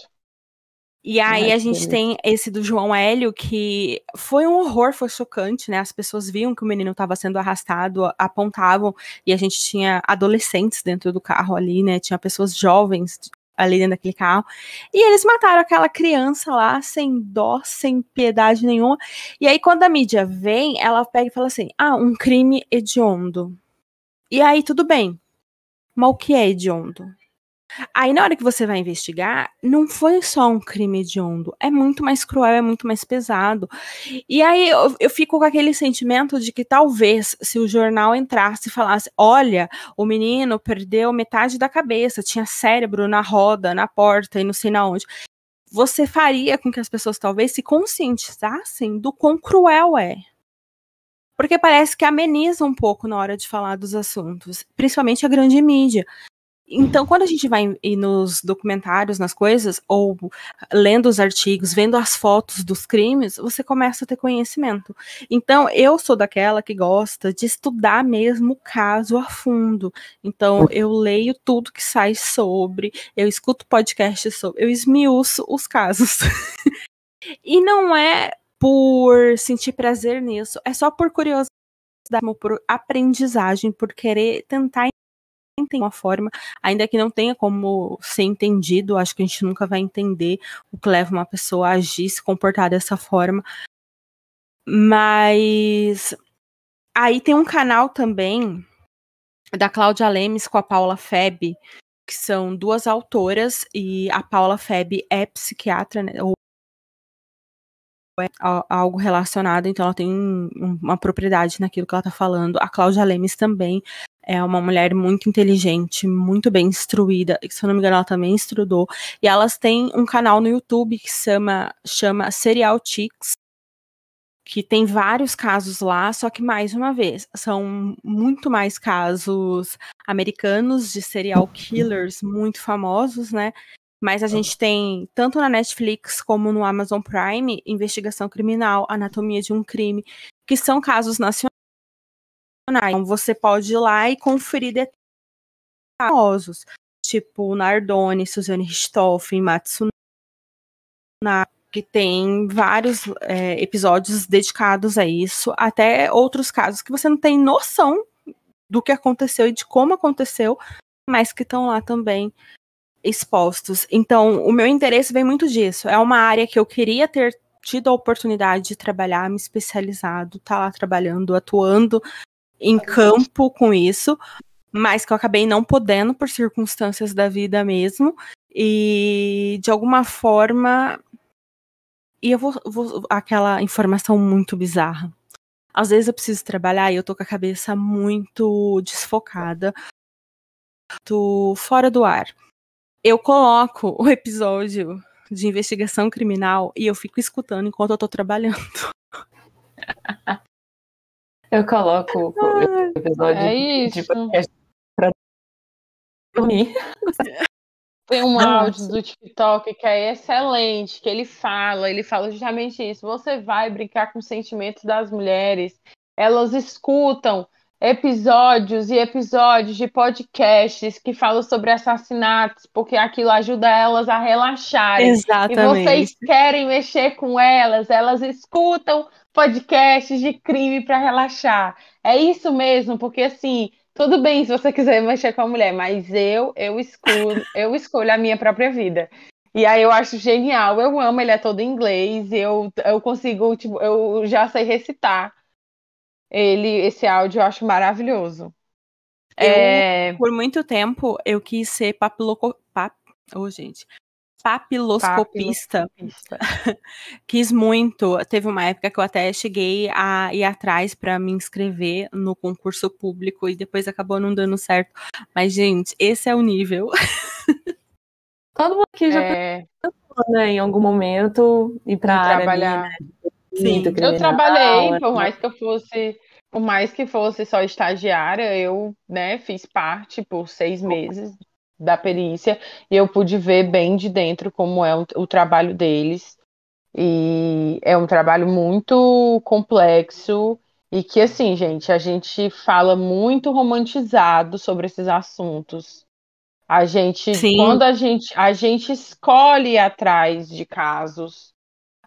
E aí a gente tem esse do João Hélio, que foi um horror, foi chocante, né? As pessoas viam que o menino estava sendo arrastado, apontavam, e a gente tinha adolescentes dentro do carro ali, né? Tinha pessoas jovens ali dentro daquele carro. E eles mataram aquela criança lá, sem dó, sem piedade nenhuma. E aí, quando a mídia vem, ela pega e fala assim: ah, um crime hediondo. E aí, tudo bem. Mas o que é hediondo? Aí, na hora que você vai investigar, não foi só um crime hediondo. É muito mais cruel, é muito mais pesado. E aí eu, eu, fico com aquele sentimento de que talvez, se o jornal entrasse e falasse: olha, o menino perdeu metade da cabeça, tinha cérebro na roda, na porta e não sei na onde. Você faria com que as pessoas talvez se conscientizassem do quão cruel é. Porque parece que ameniza um pouco na hora de falar dos assuntos, principalmente a grande mídia. Então, quando a gente vai nos documentários, nas coisas, ou lendo os artigos, vendo as fotos dos crimes, você começa a ter conhecimento. Então, eu sou daquela que gosta de estudar mesmo o caso a fundo. Então, eu leio tudo que sai sobre, eu escuto podcasts sobre, eu esmiuço os casos. e não é por sentir prazer nisso, é só por curiosidade, por aprendizagem, por querer tentar tem uma forma, ainda que não tenha como ser entendido, acho que a gente nunca vai entender o que leva uma pessoa a agir, se comportar dessa forma. Mas aí tem um canal também da Cláudia Lemes com a Paula Feb, que são duas autoras, e a Paula Feb é psiquiatra, né, ou é algo relacionado, então ela tem uma propriedade naquilo que ela tá falando. A Cláudia Lemes também é uma mulher muito inteligente, muito bem instruída, se eu não me engano, ela também estudou. E elas têm um canal no YouTube que chama, chama Serial Chicks, que tem vários casos lá, só que mais uma vez, são muito mais casos americanos de serial killers muito famosos, né? Mas a gente tem, tanto na Netflix como no Amazon Prime, investigação criminal, anatomia de um crime, que são casos nacionais então você pode ir lá e conferir detalhes tipo Nardone, Suzanne Richthofen, Matsunaga, que tem vários é, episódios dedicados a isso, até outros casos que você não tem noção do que aconteceu e de como aconteceu, mas que estão lá também expostos. Então, o meu interesse vem muito disso. É uma área que eu queria ter tido a oportunidade de trabalhar, me especializado, tá lá trabalhando, atuando em campo com isso, mas que eu acabei não podendo por circunstâncias da vida mesmo. E de alguma forma. E eu vou, vou. aquela informação muito bizarra. Às vezes eu preciso trabalhar e eu tô com a cabeça muito desfocada, tô fora do ar. Eu coloco o episódio de investigação criminal e eu fico escutando enquanto eu tô trabalhando. Eu coloco o episódio é de podcast pra dormir. Tem um áudio do TikTok que é excelente, que ele fala, ele fala justamente isso. Você vai brincar com os sentimentos das mulheres, elas escutam episódios e episódios de podcasts que falam sobre assassinatos, porque aquilo ajuda elas a relaxarem. Exatamente. E vocês querem mexer com elas, elas escutam podcasts de crime para relaxar. É isso mesmo, porque assim, tudo bem se você quiser mexer com a mulher, mas eu eu escolho, eu escolho a minha própria vida. E aí eu acho genial, eu amo, ele é todo em inglês, eu, eu consigo, tipo, eu já sei recitar ele, esse áudio eu acho maravilhoso. Eu, é... Por muito tempo, eu quis ser papiloco... Pap... Oh, gente. Papiloscopista. Papiloscopista. quis muito. Teve uma época que eu até cheguei a ir atrás para me inscrever no concurso público e depois acabou não dando certo. Mas, gente, esse é o nível. Todo mundo aqui já é... pensou, né, em algum momento ir para trabalhar. Ali, né? Sim, eu trabalhei, né? por mais que eu fosse, por mais que fosse só estagiária, eu, né, fiz parte por seis meses da perícia e eu pude ver bem de dentro como é o, o trabalho deles. E é um trabalho muito complexo e que, assim, gente, a gente fala muito romantizado sobre esses assuntos. A gente, Sim. quando a gente, a gente escolhe atrás de casos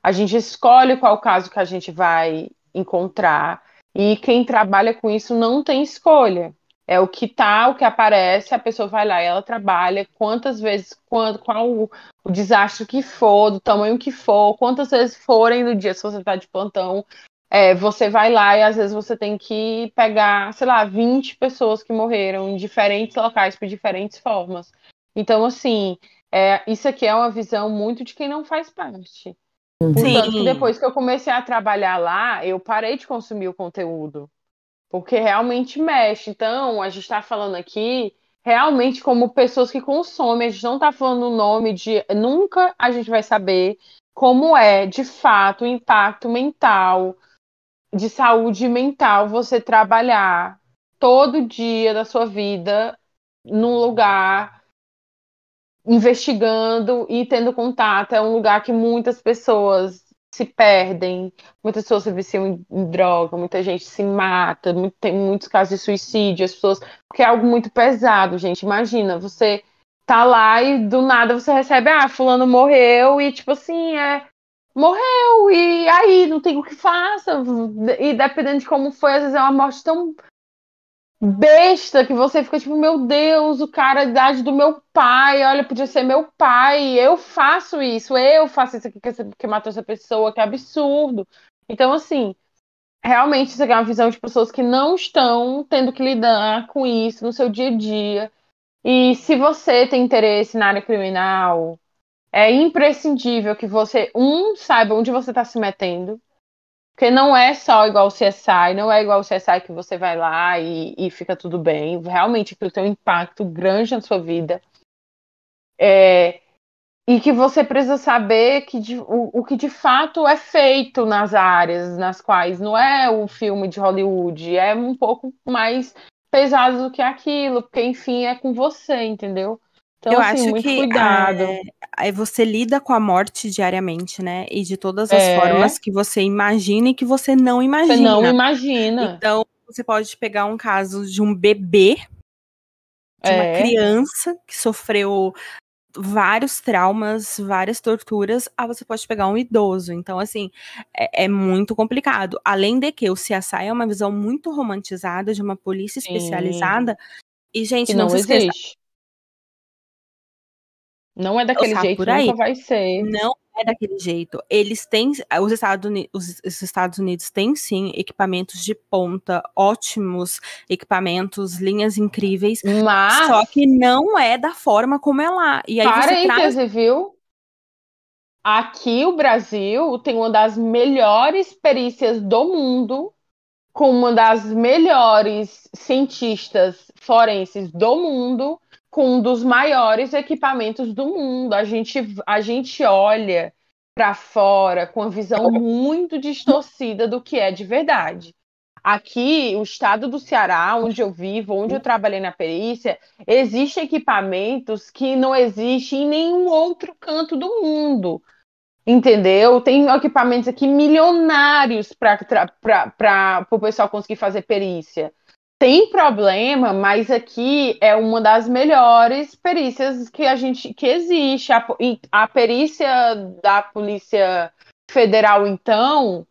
a gente escolhe qual caso que a gente vai encontrar. E quem trabalha com isso não tem escolha. É o que tá, o que aparece, a pessoa vai lá e ela trabalha quantas vezes, quando, qual o, o desastre que for, do tamanho que for, quantas vezes forem no dia, se você tá de plantão, é, você vai lá e às vezes você tem que pegar, sei lá, 20 pessoas que morreram em diferentes locais por diferentes formas. Então, assim, é, isso aqui é uma visão muito de quem não faz parte. Portanto, que depois que eu comecei a trabalhar lá, eu parei de consumir o conteúdo. Porque realmente mexe. Então, a gente está falando aqui realmente como pessoas que consomem. A gente não está falando o nome de. Nunca a gente vai saber como é, de fato, o impacto mental, de saúde mental, você trabalhar todo dia da sua vida num lugar investigando e tendo contato. É um lugar que muitas pessoas se perdem, muitas pessoas se viciam em, droga, muita gente se mata, tem muitos casos de suicídio, as pessoas. Porque é algo muito pesado, gente. Imagina, você tá lá e do nada você recebe, ah, fulano morreu, e tipo assim, é. Morreu, e aí, não tem o que faça. E dependendo de como foi, às vezes é uma morte tão besta que você fica tipo, meu Deus, o cara a idade do meu pai, olha, podia ser meu pai, eu faço isso, eu faço isso aqui que, que matou essa pessoa, que absurdo. Então, assim, realmente isso aqui é uma visão de pessoas que não estão tendo que lidar com isso no seu dia a dia. E se você tem interesse na área criminal, é imprescindível que você, um, saiba onde você está se metendo, Porque não é só igual o CSI, não é igual o CSI que você vai lá e, e fica tudo bem. Realmente aquilo tem um impacto grande na sua vida. É, e que você precisa saber que de, o, o que de fato é feito nas áreas nas quais não é o filme de Hollywood, é um pouco mais pesado do que aquilo, porque enfim é com você, entendeu? Então, eu assim, acho que cuidado. É, você lida com a morte diariamente, né? E de todas as é. formas que você imagina e que você não imagina. Você não imagina. Então, você pode pegar um caso de um bebê, de é. uma criança que sofreu vários traumas, várias torturas, ah, você pode pegar um idoso. Então, assim, é, é, muito complicado. Além de que o CSI é uma visão muito romantizada de uma polícia especializada. Sim. E, gente, não, não existe. Não é daquele jeito, nunca vai ser. Não é daquele jeito. Eles têm, os Estados, Unidos, os Estados Unidos têm sim equipamentos de ponta, ótimos equipamentos, linhas incríveis. Mas... Só que não é da forma como é lá. E aí Parêntese, você traz... viu? Aqui o Brasil tem uma das melhores perícias do mundo, com uma das melhores cientistas forenses do mundo com um dos maiores equipamentos do mundo. A gente, a gente olha para fora com a visão muito distorcida do que é de verdade. Aqui, o estado do Ceará, onde eu vivo, onde eu trabalhei na perícia, existem equipamentos que não existem em nenhum outro canto do mundo. Entendeu? Tem equipamentos aqui milionários para o pessoal conseguir fazer perícia tem problema, mas aqui é uma das melhores perícias que a gente que existe. A, a perícia da Polícia Federal, então,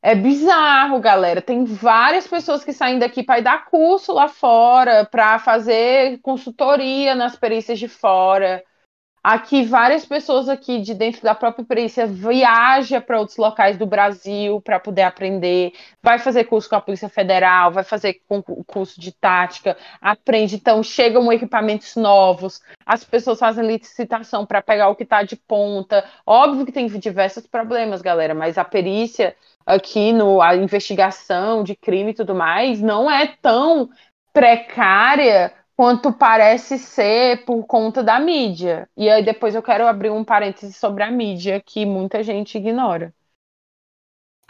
é bizarro, galera. Tem várias pessoas que saem daqui para dar curso lá fora, para fazer consultoria nas perícias de fora. Aqui, várias pessoas aqui de dentro da própria perícia viajam para outros locais do Brasil para poder aprender, vai fazer curso com a Polícia Federal, vai fazer curso de tática, aprende. Então, chegam equipamentos novos, as pessoas fazem licitação para pegar o que está de ponta. Óbvio que tem diversos problemas, galera, mas a perícia aqui no a investigação de crime e tudo mais não é tão precária quanto parece ser por conta da mídia. E aí depois eu quero abrir um parêntese sobre a mídia que muita gente ignora.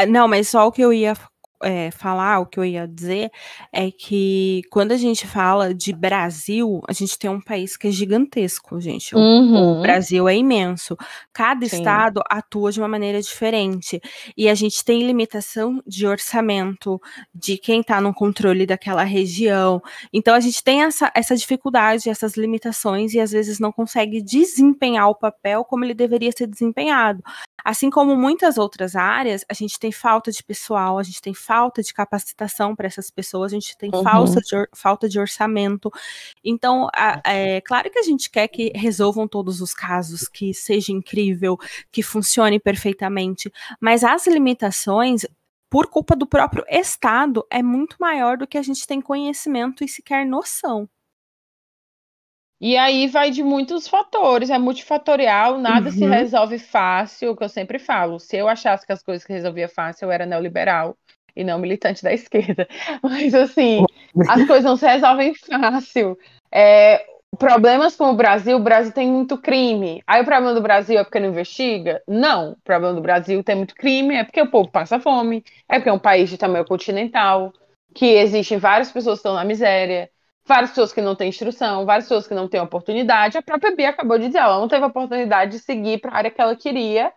Não, mas só o que eu ia é, falar, o que eu ia dizer, é que quando a gente fala de Brasil, a gente tem um país que é gigantesco, gente. O, uhum. o Brasil é imenso. Cada Sim. estado atua de uma maneira diferente. E a gente tem limitação de orçamento, de quem está no controle daquela região. Então a gente tem essa, essa dificuldade, essas limitações, e às vezes não consegue desempenhar o papel como ele deveria ser desempenhado. Assim como muitas outras áreas, a gente tem falta de pessoal, a gente tem falta de capacitação para essas pessoas, a gente tem uhum. falta, de, falta de orçamento. Então, a, é claro que a gente quer que resolvam todos os casos, que seja incrível, que funcione perfeitamente, mas as limitações por culpa do próprio Estado, é muito maior do que a gente tem conhecimento e sequer noção. E aí vai de muitos fatores, é multifatorial, nada uhum. se resolve fácil, o que eu sempre falo. Se eu achasse que as coisas que resolvia fácil, eu era neoliberal e não militante da esquerda. Mas assim, as coisas não se resolvem fácil. É, problemas com o Brasil, o Brasil tem muito crime. Aí o problema do Brasil é porque não investiga? Não. O problema do Brasil tem muito crime, é porque o povo passa fome, é porque é um país de tamanho continental, que existem várias pessoas que estão na miséria várias pessoas que não têm instrução, várias pessoas que não têm oportunidade. A própria Bia acabou de dizer, ela não teve oportunidade de seguir para a área que ela queria.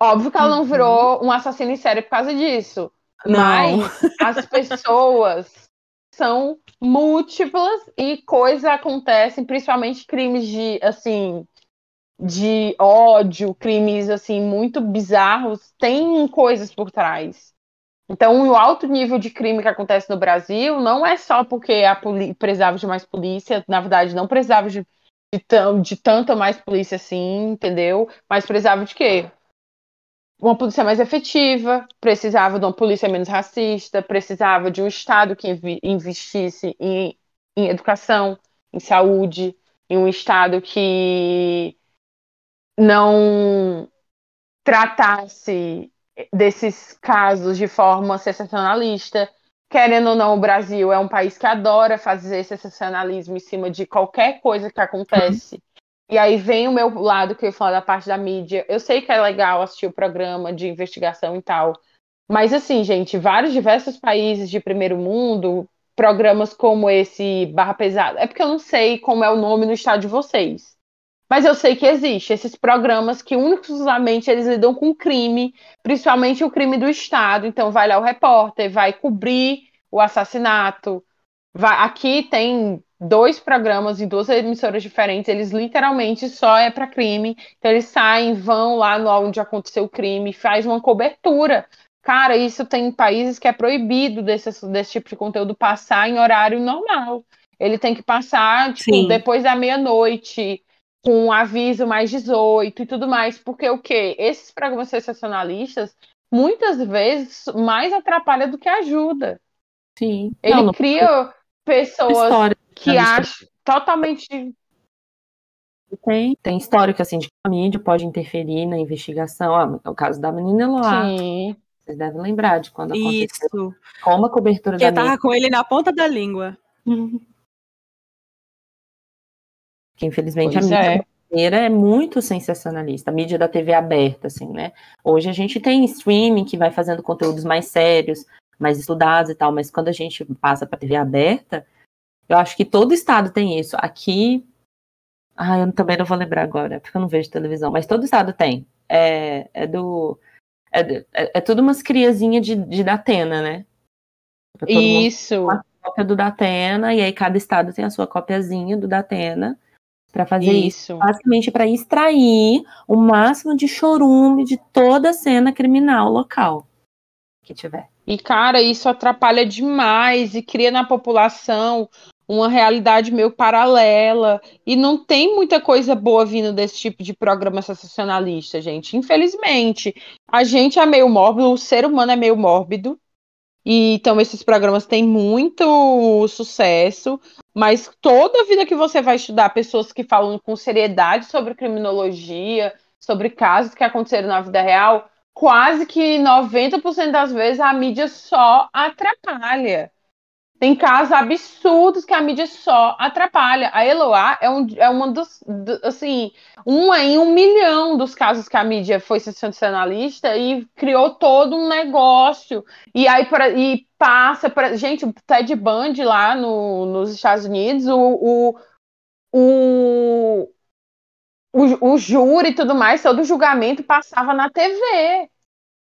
Óbvio que ela não uhum. virou um assassino em série por causa disso. Não. Mas as pessoas são múltiplas e coisas acontecem, principalmente crimes de, assim, de ódio, crimes, assim, muito bizarros, tem coisas por trás. Então, o alto nível de crime que acontece no Brasil não é só porque a precisava de mais polícia, na verdade, não precisava de, de, de tanta mais polícia assim, entendeu? Mas precisava de quê? Uma polícia mais efetiva, precisava de uma polícia menos racista, precisava de um Estado que investisse em, em educação, em saúde, em um Estado que não tratasse desses casos de forma sensacionalista. Querendo ou não, o Brasil é um país que adora fazer sensacionalismo em cima de qualquer coisa que acontece. Uhum. E aí vem o meu lado que eu falo da parte da mídia. Eu sei que é legal assistir o programa de investigação e tal. Mas assim, gente, vários diversos países de primeiro mundo, programas como esse Barra Pesada. É porque eu não sei como é o nome no estado de vocês. Mas eu sei que existe esses programas que unicamente eles lidam com crime, principalmente o crime do Estado. Então vai lá o repórter, vai cobrir o assassinato. Vai... Aqui tem dois programas em duas emissoras diferentes, eles literalmente só é para crime. Então eles saem, vão lá no onde aconteceu o crime, faz uma cobertura. Cara, isso tem países que é proibido desse, desse tipo de conteúdo passar em horário normal. Ele tem que passar tipo, depois da meia-noite com um aviso mais 18 e tudo mais, porque o que esses programas sensacionalistas muitas vezes mais atrapalha do que ajuda. Sim. Ele não, cria não... pessoas história, que acham totalmente tem, tem histórico assim de que a mídia pode interferir na investigação. Ah, é o caso da menina lá. Sim. Vocês devem lembrar de quando aconteceu. Isso. Como a cobertura que da eu tava mídia... com ele na ponta da língua. Uhum. Que infelizmente pois a mídia é. é muito sensacionalista, a mídia da TV aberta, assim, né? Hoje a gente tem streaming que vai fazendo conteúdos mais sérios, mais estudados e tal, mas quando a gente passa para TV aberta, eu acho que todo estado tem isso. Aqui, ah, eu também não vou lembrar agora, porque eu não vejo televisão, mas todo estado tem. É, é do. É, é, é tudo umas criazinhas de, de Datena, né? Isso. Uma cópia do Datena, e aí cada estado tem a sua copiazinha do Datena para fazer isso. isso. Basicamente para extrair o máximo de chorume de toda a cena criminal local que tiver. E, cara, isso atrapalha demais e cria na população uma realidade meio paralela. E não tem muita coisa boa vindo desse tipo de programa sensacionalista, gente. Infelizmente. A gente é meio mórbido, o ser humano é meio mórbido. E, então, esses programas têm muito sucesso, mas toda vida que você vai estudar pessoas que falam com seriedade sobre criminologia, sobre casos que aconteceram na vida real, quase que 90% das vezes a mídia só atrapalha. Tem casos absurdos que a mídia só atrapalha. A Eloá é, um, é uma dos, do, assim, uma em um milhão dos casos que a mídia foi sensacionalista e criou todo um negócio. E aí pra, e passa para gente, o Ted Bundy lá no, nos Estados Unidos, o, o, o, o, o júri e tudo mais, todo o julgamento passava na TV.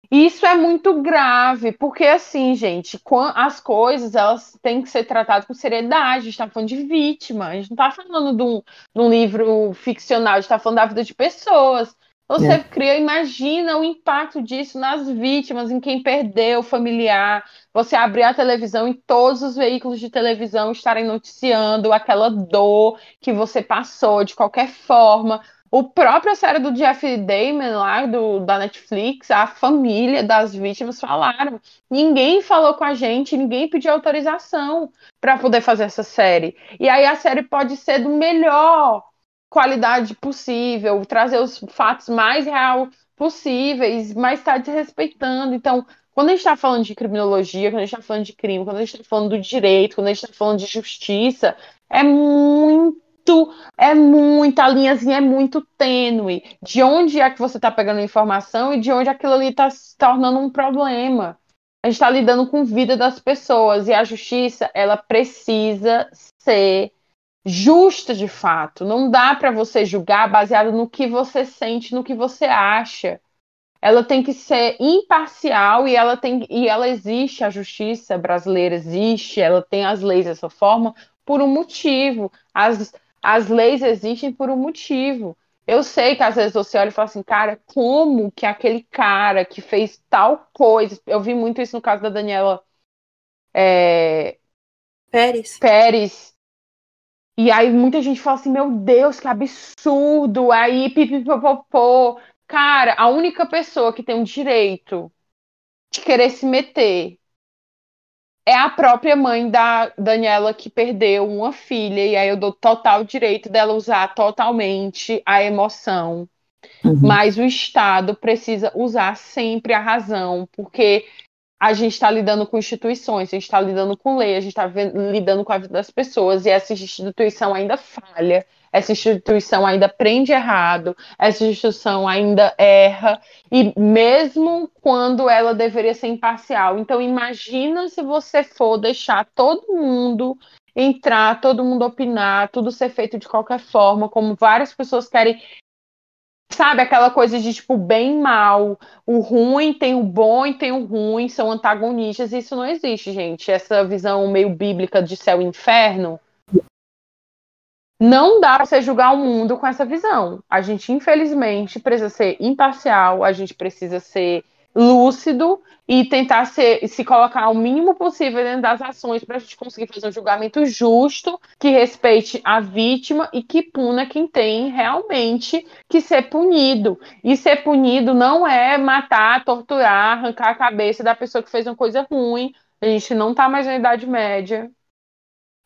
Isso é muito grave, porque assim, gente, as coisas elas têm que ser tratadas com seriedade. A gente está falando de vítima, a gente não está falando de um, de um, livro ficcional, a gente está falando da vida de pessoas. Você é. cria, imagina o impacto disso nas vítimas, em quem perdeu o familiar. Você abrir a televisão e todos os veículos de televisão estarem noticiando aquela dor que você passou de qualquer forma. O próprio série do Jeff Damon lá do, da Netflix, a família das vítimas falaram. Ninguém falou com a gente, ninguém pediu autorização para poder fazer essa série. E aí a série pode ser do melhor qualidade possível, trazer os fatos mais real possíveis, mas está desrespeitando. Então, quando a gente está falando de criminologia, quando a gente está falando de crime, quando a gente está falando do direito, quando a gente está falando de justiça, é muito é muita, a linhazinha é muito tênue. De onde é que você está pegando informação e de onde aquilo ali está se tornando um problema. A gente está lidando com a vida das pessoas e a justiça, ela precisa ser justa de fato. Não dá para você julgar baseado no que você sente, no que você acha. Ela tem que ser imparcial e ela tem e ela existe, a justiça brasileira existe, ela tem as leis dessa forma por um motivo. As, as leis existem por um motivo. Eu sei que às vezes você olha e fala assim, cara, como que aquele cara que fez tal coisa. Eu vi muito isso no caso da Daniela é... Pérez. Pérez. E aí muita gente fala assim, meu Deus, que absurdo. Aí, pipipopopô. Cara, a única pessoa que tem o direito de querer se meter é a própria mãe da Daniela que perdeu uma filha, e aí eu dou total direito dela usar totalmente a emoção Uhum. Mas o Estado precisa usar sempre a razão, porque a gente está lidando com instituições, a gente está lidando com lei, a gente está lidando com a vida das pessoas e essa instituição ainda falha, essa instituição ainda prende errado, essa instituição ainda erra, e mesmo quando ela deveria ser imparcial. Então, imagina se você for deixar todo mundo entrar, todo mundo opinar, tudo ser feito de qualquer forma, como várias pessoas querem Sabe, aquela coisa de tipo bem mal, o ruim tem o bom e tem o ruim, são antagonistas, isso não existe, gente. Essa visão meio bíblica de céu e inferno. Não dá para você julgar o mundo com essa visão. A gente, infelizmente, precisa ser imparcial, a gente precisa ser lúcido e tentar ser, se colocar o mínimo possível dentro das ações para a gente conseguir fazer um julgamento justo, que respeite a vítima e que puna quem tem realmente que ser punido. E ser punido não é matar, torturar, arrancar a cabeça da pessoa que fez uma coisa ruim. A gente não está mais na Idade Média,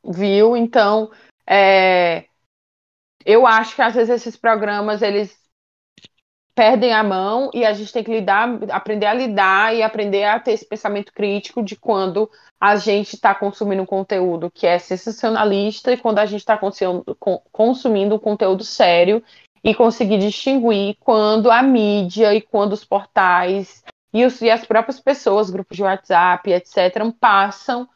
viu? Então, é, eu acho que às vezes esses programas eles perdem a mão e a gente tem que lidar, aprender a lidar e aprender a ter esse pensamento crítico de quando a gente está consumindo um conteúdo que é sensacionalista e quando a gente está consumindo um conteúdo sério e conseguir distinguir quando a mídia e quando os portais e, os, e as próprias pessoas, grupos de WhatsApp, etc., passam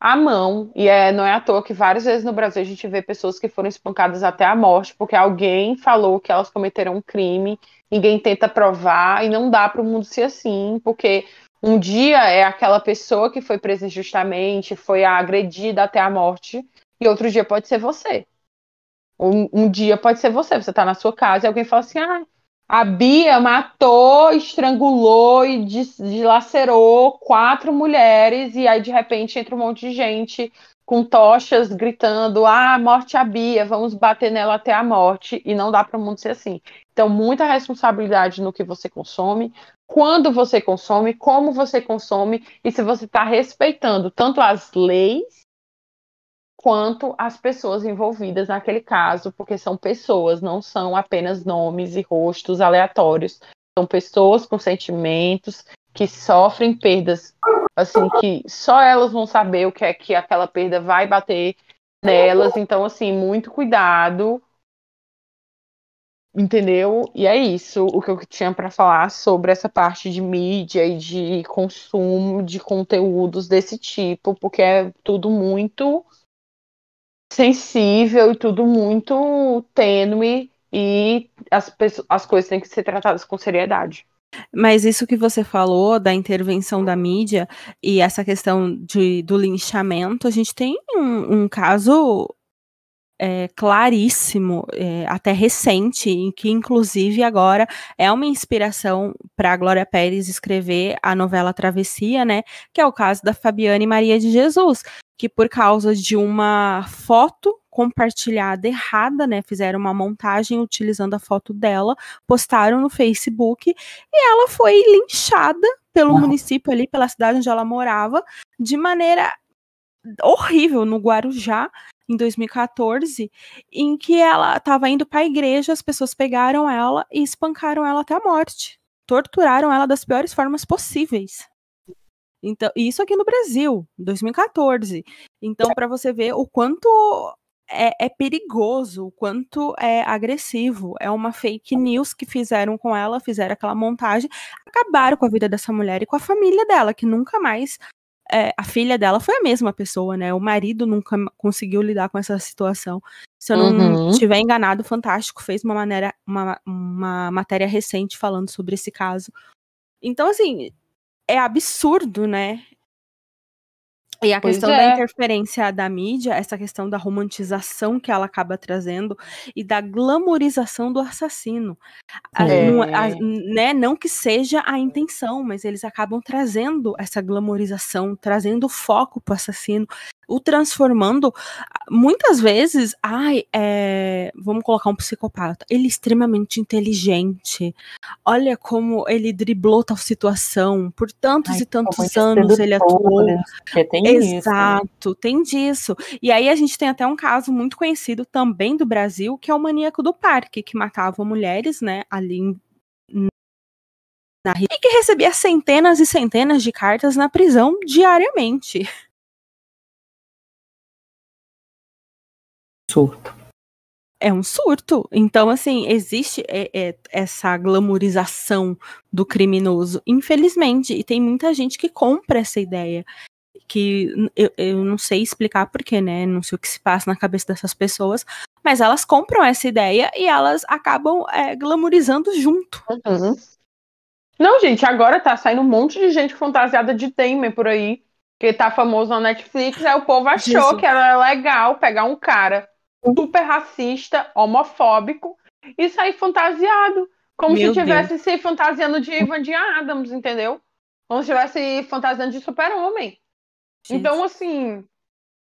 a mão. E é, não é à toa que várias vezes no Brasil a gente vê pessoas que foram espancadas até a morte porque alguém falou que elas cometeram um crime, ninguém tenta provar e não dá para o mundo ser assim, porque um dia é aquela pessoa que foi presa injustamente, foi agredida até a morte, e outro dia pode ser você. Um, um dia pode ser você, você está na sua casa e alguém fala assim: ah, a Bia matou, estrangulou e dilacerou quatro mulheres, e aí de repente entra um monte de gente com tochas gritando: Ah, morte a Bia, vamos bater nela até a morte, e não dá para o mundo ser assim. Então, muita responsabilidade no que você consome, quando você consome, como você consome, e se você está respeitando tanto as leis quanto as pessoas envolvidas naquele caso, porque são pessoas, não são apenas nomes e rostos aleatórios. São pessoas com sentimentos que sofrem perdas, assim, que só elas vão saber o que é que aquela perda vai bater nelas. Então, assim, muito cuidado. Entendeu? E é isso o que eu tinha para falar sobre essa parte de mídia e de consumo de conteúdos desse tipo, porque é tudo muito sensível e tudo muito tênue e as, as coisas têm que ser tratadas com seriedade. Mas isso que você falou da intervenção da mídia e essa questão de, do linchamento, a gente tem um, um caso é, claríssimo, é, até recente, em que inclusive agora é uma inspiração para a Glória Pérez escrever a novela Travessia, né? Que é o caso da Fabiane Maria de Jesus, que por causa de uma foto compartilhada errada, né? Fizeram uma montagem utilizando a foto dela, postaram no Facebook e ela foi linchada pelo Não. município ali, pela cidade onde ela morava, de maneira horrível no Guarujá em 2014, em que ela estava indo para a igreja, as pessoas pegaram ela e espancaram ela até a morte. Torturaram ela das piores formas possíveis. Então, isso aqui no Brasil, 2014. Então, para você ver o quanto é, é, perigoso, o quanto é agressivo. É uma fake news que fizeram com ela, fizeram aquela montagem, acabaram com a vida dessa mulher e com a família dela, que nunca mais. É, a filha dela foi a mesma pessoa, né? O marido nunca conseguiu lidar com essa situação. Se eu não uhum. estiver enganado, Fantástico fez uma, maneira, uma, uma matéria recente falando sobre esse caso. Então, assim, é absurdo, né? E a pois questão é. da interferência da mídia, essa questão da romantização que ela acaba trazendo e da glamorização do assassino. É. Não, a, né, não que seja a intenção, mas eles acabam trazendo essa glamorização, trazendo foco para o assassino, o transformando muitas vezes, ai, é, vamos colocar um psicopata, ele é extremamente inteligente. Olha como ele driblou tal situação, por tantos ai, e tantos anos ele atuou. Tem Exato, isso, tem disso. E aí a gente tem até um caso muito conhecido também do Brasil, que é o maníaco do parque, que matava mulheres, né, ali em na e que recebia centenas e centenas de cartas na prisão diariamente. surto. É um surto. Então, assim, existe é, é, essa glamorização do criminoso, infelizmente. E tem muita gente que compra essa ideia. Que eu, eu não sei explicar porquê, né? Não sei o que se passa na cabeça dessas pessoas. Mas elas compram essa ideia e elas acabam é, glamorizando junto. Uhum. Não, gente, agora tá saindo um monte de gente fantasiada de Temer por aí. Que tá famoso na Netflix. Aí o povo achou Jesus. que era legal pegar um cara super racista, homofóbico e sair fantasiado. Como Meu se tivesse se fantasiando de Ivan de Adams, entendeu? Como se estivesse fantasiando de super-homem. Então, assim,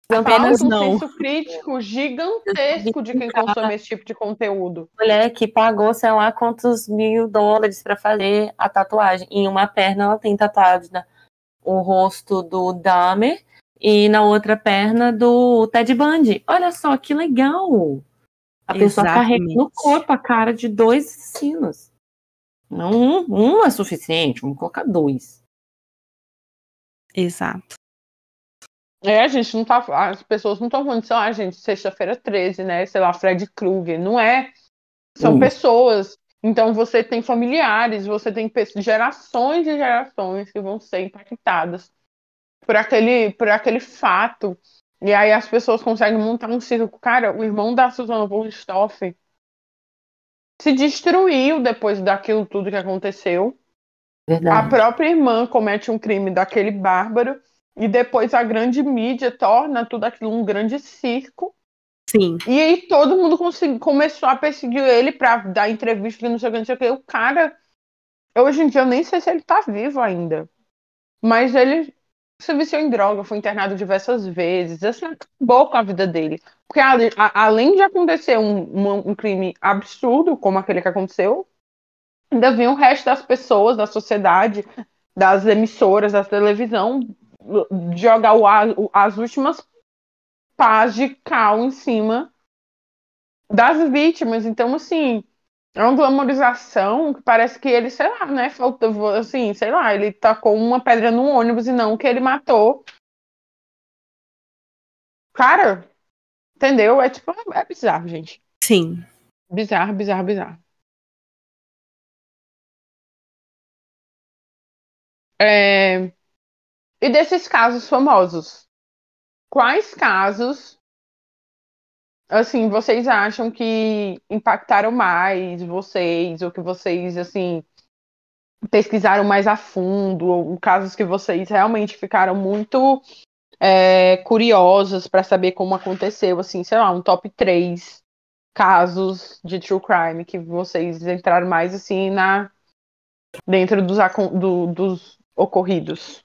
Apenas um não. senso crítico gigantesco de quem consome esse tipo de conteúdo. Mulher que pagou, sei lá, quantos mil dólares para fazer a tatuagem. Em uma perna ela tem tatuado né, o rosto do Dahmer e na outra perna do Ted Bundy. Olha só que legal! A pessoa carrega no corpo a cara de dois assassinos. Não, um, um é suficiente, vamos colocar dois. Exato. É, a gente não tá. As pessoas não estão falando assim, ah, gente, sexta-feira 13, né? Sei lá, Fred Krueger. Não é. São hum. pessoas. Então você tem familiares, você tem gerações e gerações que vão ser impactadas por aquele, por aquele fato. E aí as pessoas conseguem montar um círculo. Cara, o irmão da Susana von Stoff se destruiu depois daquilo tudo que aconteceu. Verdade. A própria irmã comete um crime daquele bárbaro e depois a grande mídia torna tudo aquilo um grande circo. Sim. E aí todo mundo consegui, começou a perseguir ele para dar entrevista, não sei o que, não sei o que. O cara, hoje em dia eu nem sei se ele tá vivo ainda. Mas ele se viciou em droga, foi internado diversas vezes, assim, acabou com a vida dele. Porque a, a, além de acontecer um, um, crime absurdo, como aquele que aconteceu, ainda vinha o resto das pessoas, da sociedade, das emissoras, da televisão, jogar o, o, as últimas pás de cal em cima das vítimas. Então, assim, é uma glamorização que parece que ele, sei lá, né? Falta, assim, sei lá, ele tacou uma pedra no ônibus e não que ele matou. Cara, entendeu? É tipo, é bizarro, gente. Sim. Bizarro, bizarro, bizarro. É... E desses casos famosos, quais casos assim, vocês acham que impactaram mais vocês, ou que vocês, assim, pesquisaram mais a fundo, ou casos que vocês realmente ficaram muito é, curiosos para saber como aconteceu, assim, sei lá, um top 3 casos de true crime que vocês entraram mais, assim, na dentro dos, do, dos ocorridos?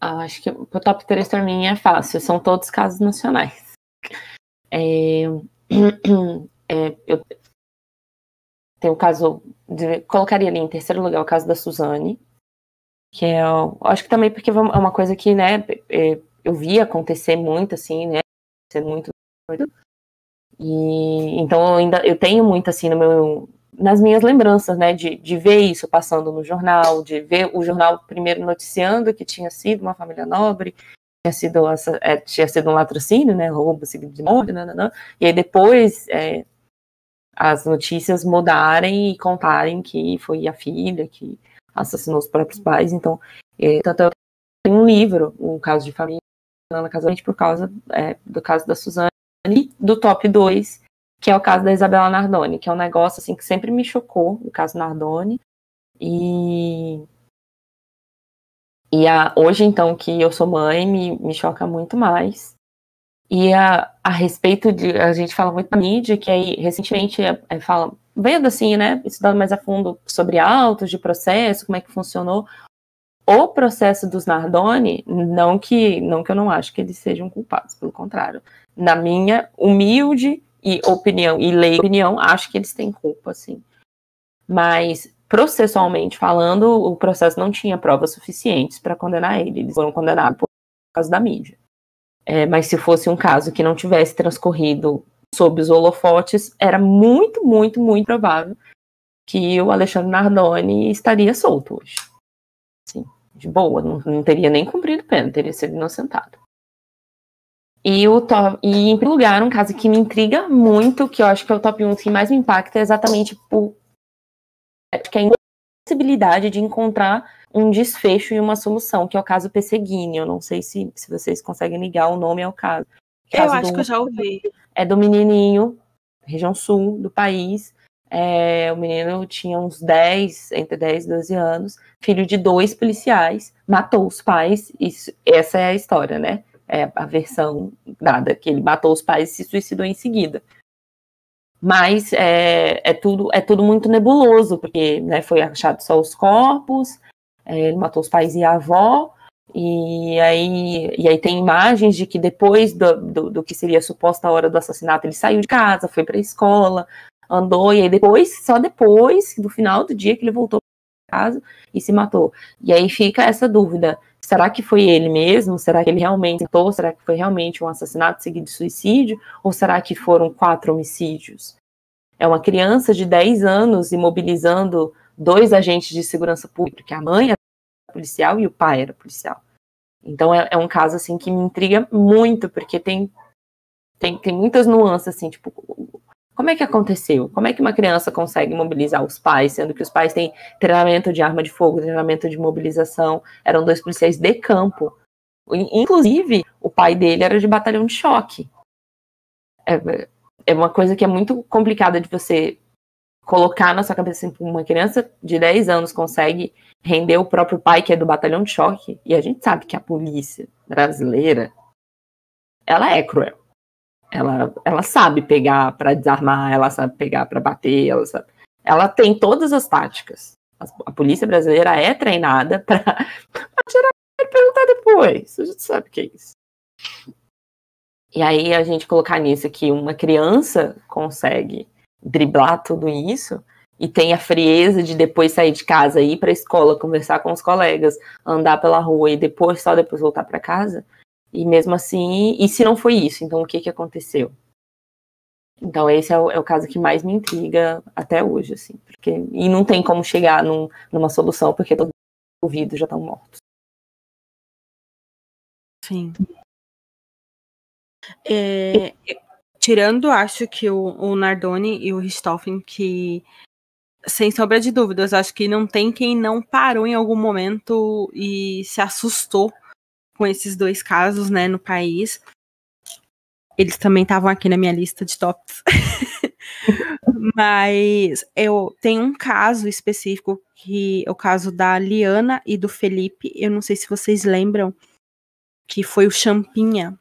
Ah, acho que o top 3 para mim é fácil, são todos casos nacionais. É, é, eu tenho o caso, de, colocaria ali em terceiro lugar o caso da Suzane, que é, acho que também porque é uma coisa que, né, é, eu vi acontecer muito, assim, né, ser muito e então eu ainda eu tenho muito assim no meu nas minhas lembranças, né, de, de ver isso passando no jornal, de ver o jornal primeiro noticiando que tinha sido uma família nobre, tinha sido, é, tinha sido um latrocínio, né, roubo seguido de morte, nananã, e aí depois é, as notícias mudarem e contarem que foi a filha que assassinou os próprios pais, então, é, tanto eu tenho um livro, um caso de família, casamento por causa é, do caso da Suzane, do top 2, que é o caso da Isabela Nardoni, que é um negócio assim que sempre me chocou, o caso Nardoni, e e a, hoje, então, que eu sou mãe, me, me choca muito mais. E a, a respeito de. A gente fala muito na mídia, que aí, recentemente, é, é, fala, vendo assim, né, estudando mais a fundo sobre autos de processo, como é que funcionou. o processo dos Nardoni, não que, não que eu não acho que eles sejam culpados, pelo contrário. Na minha humilde e opinião, e lei opinião, acho que eles têm culpa, sim. Mas, processualmente falando, o processo não tinha provas suficientes para condenar ele. Eles foram condenados por causa da mídia. É, mas se fosse um caso que não tivesse transcorrido sob os holofotes, era muito, muito, muito provável que o Alexandre Nardoni estaria solto hoje. Sim, de boa, não, não teria nem cumprido pena, teria sido inocentado. E, o top, e em primeiro lugar, um caso que me intriga muito, que eu acho que é o top 1 que mais me impacta, é exatamente por que é a impossibilidade de encontrar um desfecho e uma solução, que é o caso Pesseguini. Eu não sei se, se vocês conseguem ligar o nome ao caso. caso eu acho do, que eu já ouvi. É do menininho, região sul do país. É, o menino tinha uns 10, entre 10 e 12 anos, filho de dois policiais, matou os pais. Isso, essa é a história, né? É a versão dada, que ele matou os pais e se suicidou em seguida mas é, é, tudo, é tudo muito nebuloso, porque né, foi achado só os corpos, é, ele matou os pais e a avó, e aí, e aí tem imagens de que depois do, do, do que seria a suposta hora do assassinato, ele saiu de casa, foi para a escola, andou, e aí depois, só depois, do final do dia, que ele voltou para casa e se matou. E aí fica essa dúvida, será que foi ele mesmo? Será que ele realmente matou? Será que foi realmente um assassinato seguido de suicídio? Ou será que foram quatro homicídios? É uma criança de 10 anos imobilizando dois agentes de segurança pública, que a mãe era policial e o pai era policial. Então é, é um caso assim que me intriga muito, porque tem, tem, tem muitas nuances assim, tipo, como é que aconteceu? Como é que uma criança consegue mobilizar os pais, sendo que os pais têm treinamento de arma de fogo, treinamento de mobilização, eram dois policiais de campo. Inclusive, o pai dele era de batalhão de choque. É, é uma coisa que é muito complicada de você colocar na sua cabeça assim, uma criança de 10 anos consegue render o próprio pai, que é do batalhão de choque, e a gente sabe que a polícia brasileira ela é cruel. Ela, ela sabe pegar para desarmar, ela sabe pegar para bater, ela, sabe, ela tem todas as táticas. A, a polícia brasileira é treinada para tirar e perguntar depois. A gente sabe o que é isso. E aí a gente colocar nisso que uma criança consegue driblar tudo isso e tem a frieza de depois sair de casa, ir para a escola, conversar com os colegas, andar pela rua e depois só depois voltar para casa. E mesmo assim, e se não foi isso, então o que que aconteceu? Então esse é o, é o caso que mais me intriga até hoje, assim, porque e não tem como chegar num, numa solução porque todos os ouvidos já estão mortos. Sim. É, tirando, acho que o, o Nardoni e o Richthofen, que sem sombra de dúvidas, acho que não tem quem não parou em algum momento e se assustou com esses dois casos, né, no país. Eles também estavam aqui na minha lista de tops. Mas eu tenho um caso específico que é o caso da Liana e do Felipe. Eu não sei se vocês lembram que foi o Champinha.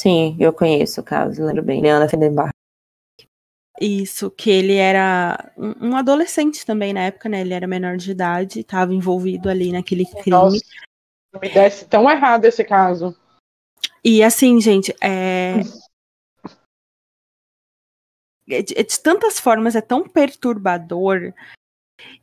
Sim, eu conheço o caso, lembro bem. Leandra Fendenbach. Isso, que ele era um adolescente também na época, né? Ele era menor de idade, estava envolvido ali naquele crime. Nossa, me desce tão errado esse caso. E assim, gente, é... é de, é de tantas formas, é tão perturbador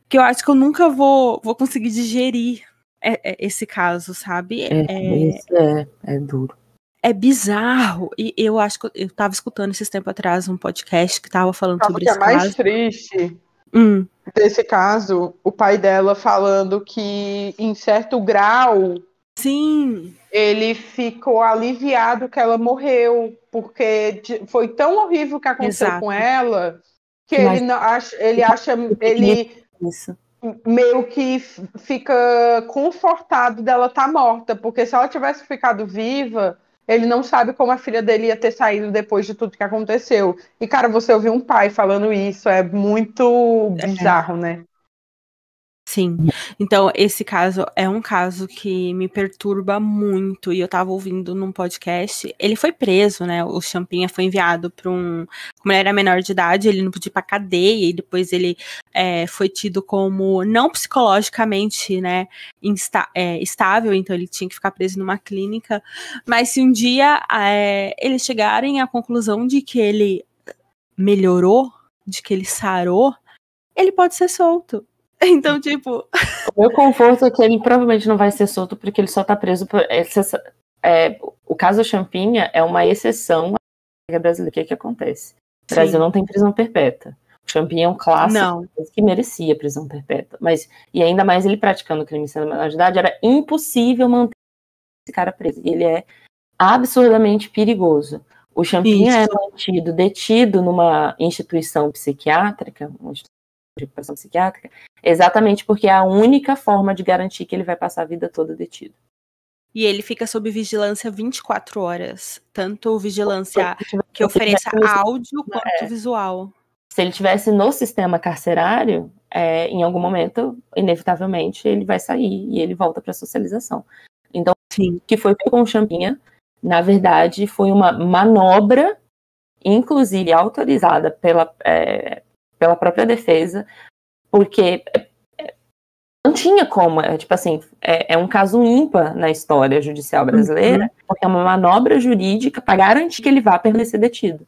que eu acho que eu nunca vou, vou conseguir digerir é, é, esse caso, sabe? É, é, é, é duro é bizarro. E eu acho que eu tava escutando esses tempo atrás um podcast que tava falando Sabe sobre que é mais caso. triste hum. Desse caso, o pai dela falando que em certo grau Sim. Ele ficou aliviado que ela morreu, porque foi tão horrível o que aconteceu Exato. com ela que Mas... ele não acha, ele acha ele Isso. meio que fica confortado dela estar tá morta, porque se ela tivesse ficado viva, ele não sabe como a filha dele ia ter saído depois de tudo que aconteceu. E, cara, você ouvir um pai falando isso é muito é. bizarro, né? Sim. Então, esse caso é um caso que me perturba muito. E eu tava ouvindo num podcast. Ele foi preso, né? O Champinha foi enviado para um. Como ele era menor de idade, ele não podia ir pra cadeia. E depois ele é, foi tido como não psicologicamente, né? Insta é, estável. Então, ele tinha que ficar preso numa clínica. Mas se um dia é, eles chegarem à conclusão de que ele melhorou, de que ele sarou, ele pode ser solto. Então, tipo. O meu conforto é que ele provavelmente não vai ser solto porque ele só tá preso por. É, o caso Champinha é uma exceção à brasileira. O que, é que acontece? O Brasil Sim. não tem prisão perpétua. O Champinha é um clássico não. que merecia prisão perpétua. Mas, e ainda mais ele praticando crime sendo menor de idade, era impossível manter esse cara preso. E ele é absurdamente perigoso. O Champinha é Isso. é mantido, detido numa instituição psiquiátrica, uma instituição de recuperação psiquiátrica, exatamente porque é a única forma de garantir que ele vai passar a vida toda detido. E ele fica sob vigilância 24 horas, tanto vigilância que ofereça áudio quanto é. visual. Se ele tivesse no sistema carcerário, é, em algum momento, inevitavelmente, ele vai sair e ele volta para a socialização. Então, Sim. que foi com o Champinha, na verdade, foi uma manobra, inclusive autorizada pela, é, pela própria defesa, porque é, não tinha como, é, tipo assim, é, é, um caso ímpar na história judicial brasileira, uhum. porque é uma manobra jurídica para garantir que ele vá permanecer detido.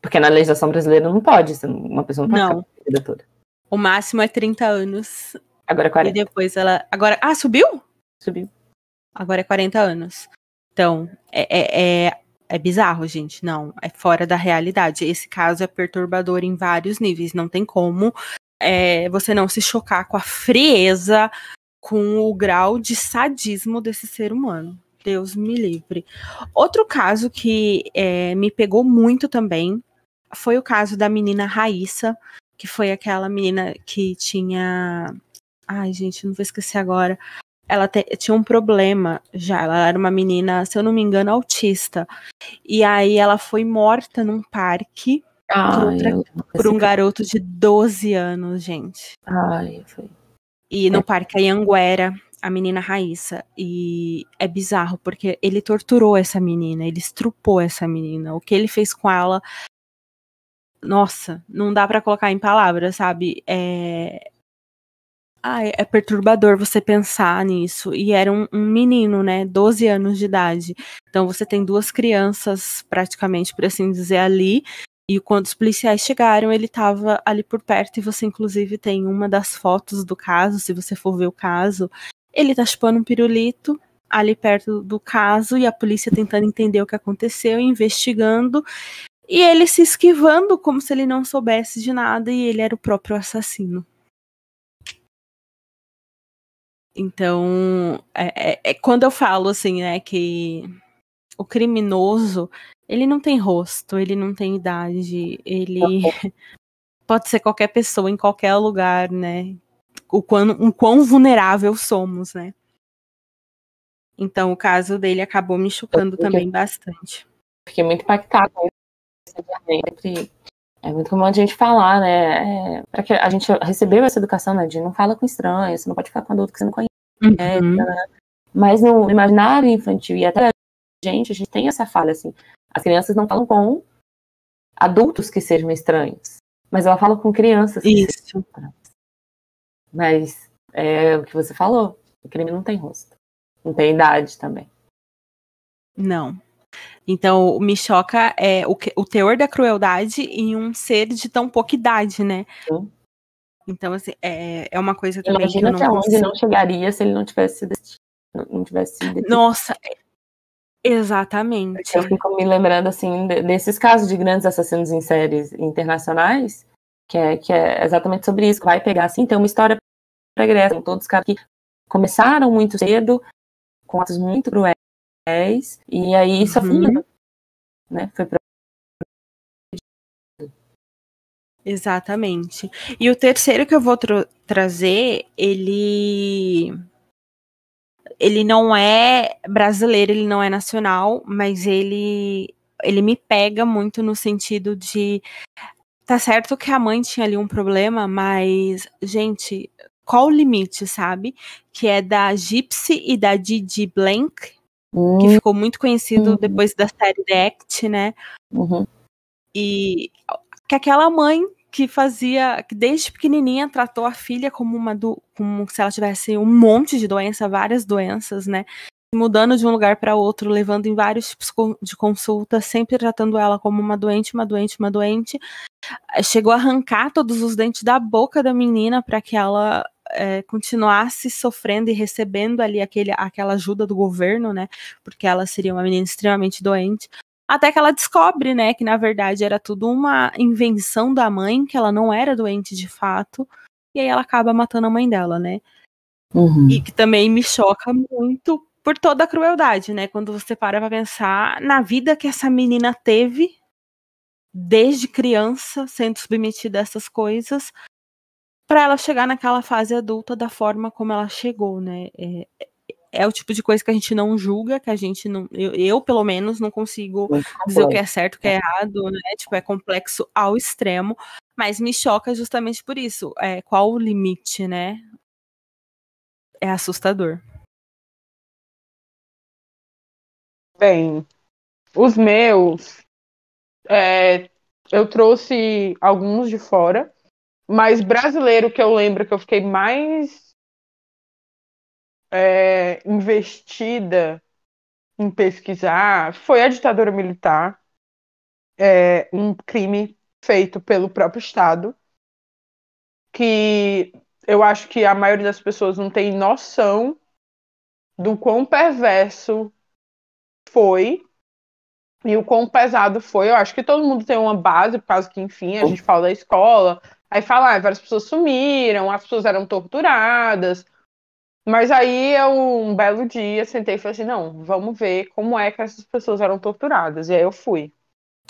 Porque na legislação brasileira não pode, uma pessoa não pode não. ficar vida toda. O máximo é 30 anos. Agora é 40. E depois ela. Agora. Ah, subiu? Subiu. Agora é 40 anos. Então, é, é, é é bizarro, gente. Não, é fora da realidade. Esse caso é perturbador em vários níveis. Não tem como é, você não se chocar com a frieza, com o grau de sadismo desse ser humano. Deus me livre. Outro caso que é, me pegou muito também foi o caso da menina Raíssa, que foi aquela menina que tinha. Ai, gente, não vou esquecer agora ela te, tinha um problema já. Ela era uma menina, se eu não me engano, autista. E aí ela foi morta num parque por, outra, por um garoto de 12 anos, gente. Ai, foi. E no é. parque Anhanguera, a menina Raíssa. E é bizarro, porque ele torturou essa menina, ele estrupou essa menina. O que ele fez com ela. Nossa, não dá para colocar em palavras, sabe? É, ah, é perturbador você pensar nisso. E era um, um, menino, né? 12 anos de idade. Então você tem duas crianças, praticamente, por assim dizer, ali. E quando os policiais chegaram, ele estava ali por perto. E você, inclusive, tem uma das fotos do caso, se você for ver o caso. Ele tá chupando um pirulito ali perto do caso. E a polícia tentando entender o que aconteceu, investigando. E ele se esquivando como se ele não soubesse de nada. E ele era o próprio assassino. Então, é, é, é, quando eu falo assim, né, que o criminoso, ele não tem rosto, ele não tem idade, ele pode ser qualquer pessoa em qualquer lugar, né? O quão, um quão vulnerável somos, né? Então, o caso dele acabou me chocando também bastante. Fiquei muito impactada. Sempre é muito comum a gente falar, né? É, para que a gente recebeu essa educação, né? De não fala com estranhos, você não pode ficar com adulto que você não conhece. Uhum. Né? Mas no imaginário infantil e até a gente, a gente tem essa falha, assim. As crianças não falam com adultos que sejam estranhos, mas ela fala com crianças. Isso. Mas é o que você falou, o crime não tem rosto. Não tem idade também. Não. Então, me choca é, o, o teor da crueldade em um ser de tão pouca idade, né? Sim. Então, assim, é, é uma coisa também Imagina que eu não até onde não chegaria se ele não tivesse não tivesse Nossa, exatamente. Eu fico me lembrando, assim, desses casos de grandes assassinos em séries internacionais, que é, que é exatamente sobre isso, vai pegar, assim, tem uma história pregressa, todos os caras que começaram muito cedo, com atos muito cruéis, e aí isso uhum. né? Foi pra... Exatamente. E o terceiro que eu vou tra trazer, ele ele não é brasileiro, ele não é nacional, mas ele ele me pega muito no sentido de tá certo que a mãe tinha ali um problema, mas, gente, qual o limite, sabe? Que é da Gypsy e da Didi Blank, uhum. que ficou muito conhecido uhum. depois da série The Act, né? Uhum. E que aquela mãe que fazia, que desde pequenininha tratou a filha como uma do, como se ela tivesse um monte de doença, várias doenças, né? Mudando de um lugar para outro, levando em vários tipos de consulta, sempre tratando ela como uma doente, uma doente, uma doente. Chegou a arrancar todos os dentes da boca da menina para que ela é, continuasse sofrendo e recebendo ali aquele, aquela ajuda do governo, né? Porque ela seria uma menina extremamente doente. Até que ela descobre, né, que na verdade era tudo uma invenção da mãe, que ela não era doente de fato, e aí ela acaba matando a mãe dela, né? Uhum. E que também me choca muito por toda a crueldade, né? Quando você para pra pensar na vida que essa menina teve desde criança, sendo submetida a essas coisas, para ela chegar naquela fase adulta da forma como ela chegou, né? É, é o tipo de coisa que a gente não julga, que a gente não. Eu, eu pelo menos, não consigo dizer o que é certo, o que é errado, né? Tipo, é complexo ao extremo. Mas me choca justamente por isso. É, qual o limite, né? É assustador. Bem, os meus. É, eu trouxe alguns de fora, mas brasileiro que eu lembro que eu fiquei mais é, investida em pesquisar foi a ditadura militar, é, um crime feito pelo próprio Estado, que eu acho que a maioria das pessoas não tem noção do quão perverso foi e o quão pesado foi. Eu acho que todo mundo tem uma base, por causa que, enfim, a gente fala da escola, aí fala, ah, várias pessoas sumiram, as pessoas eram torturadas, mas aí eu, um belo dia, sentei e falei assim: não, vamos ver como é que essas pessoas eram torturadas. E aí eu fui.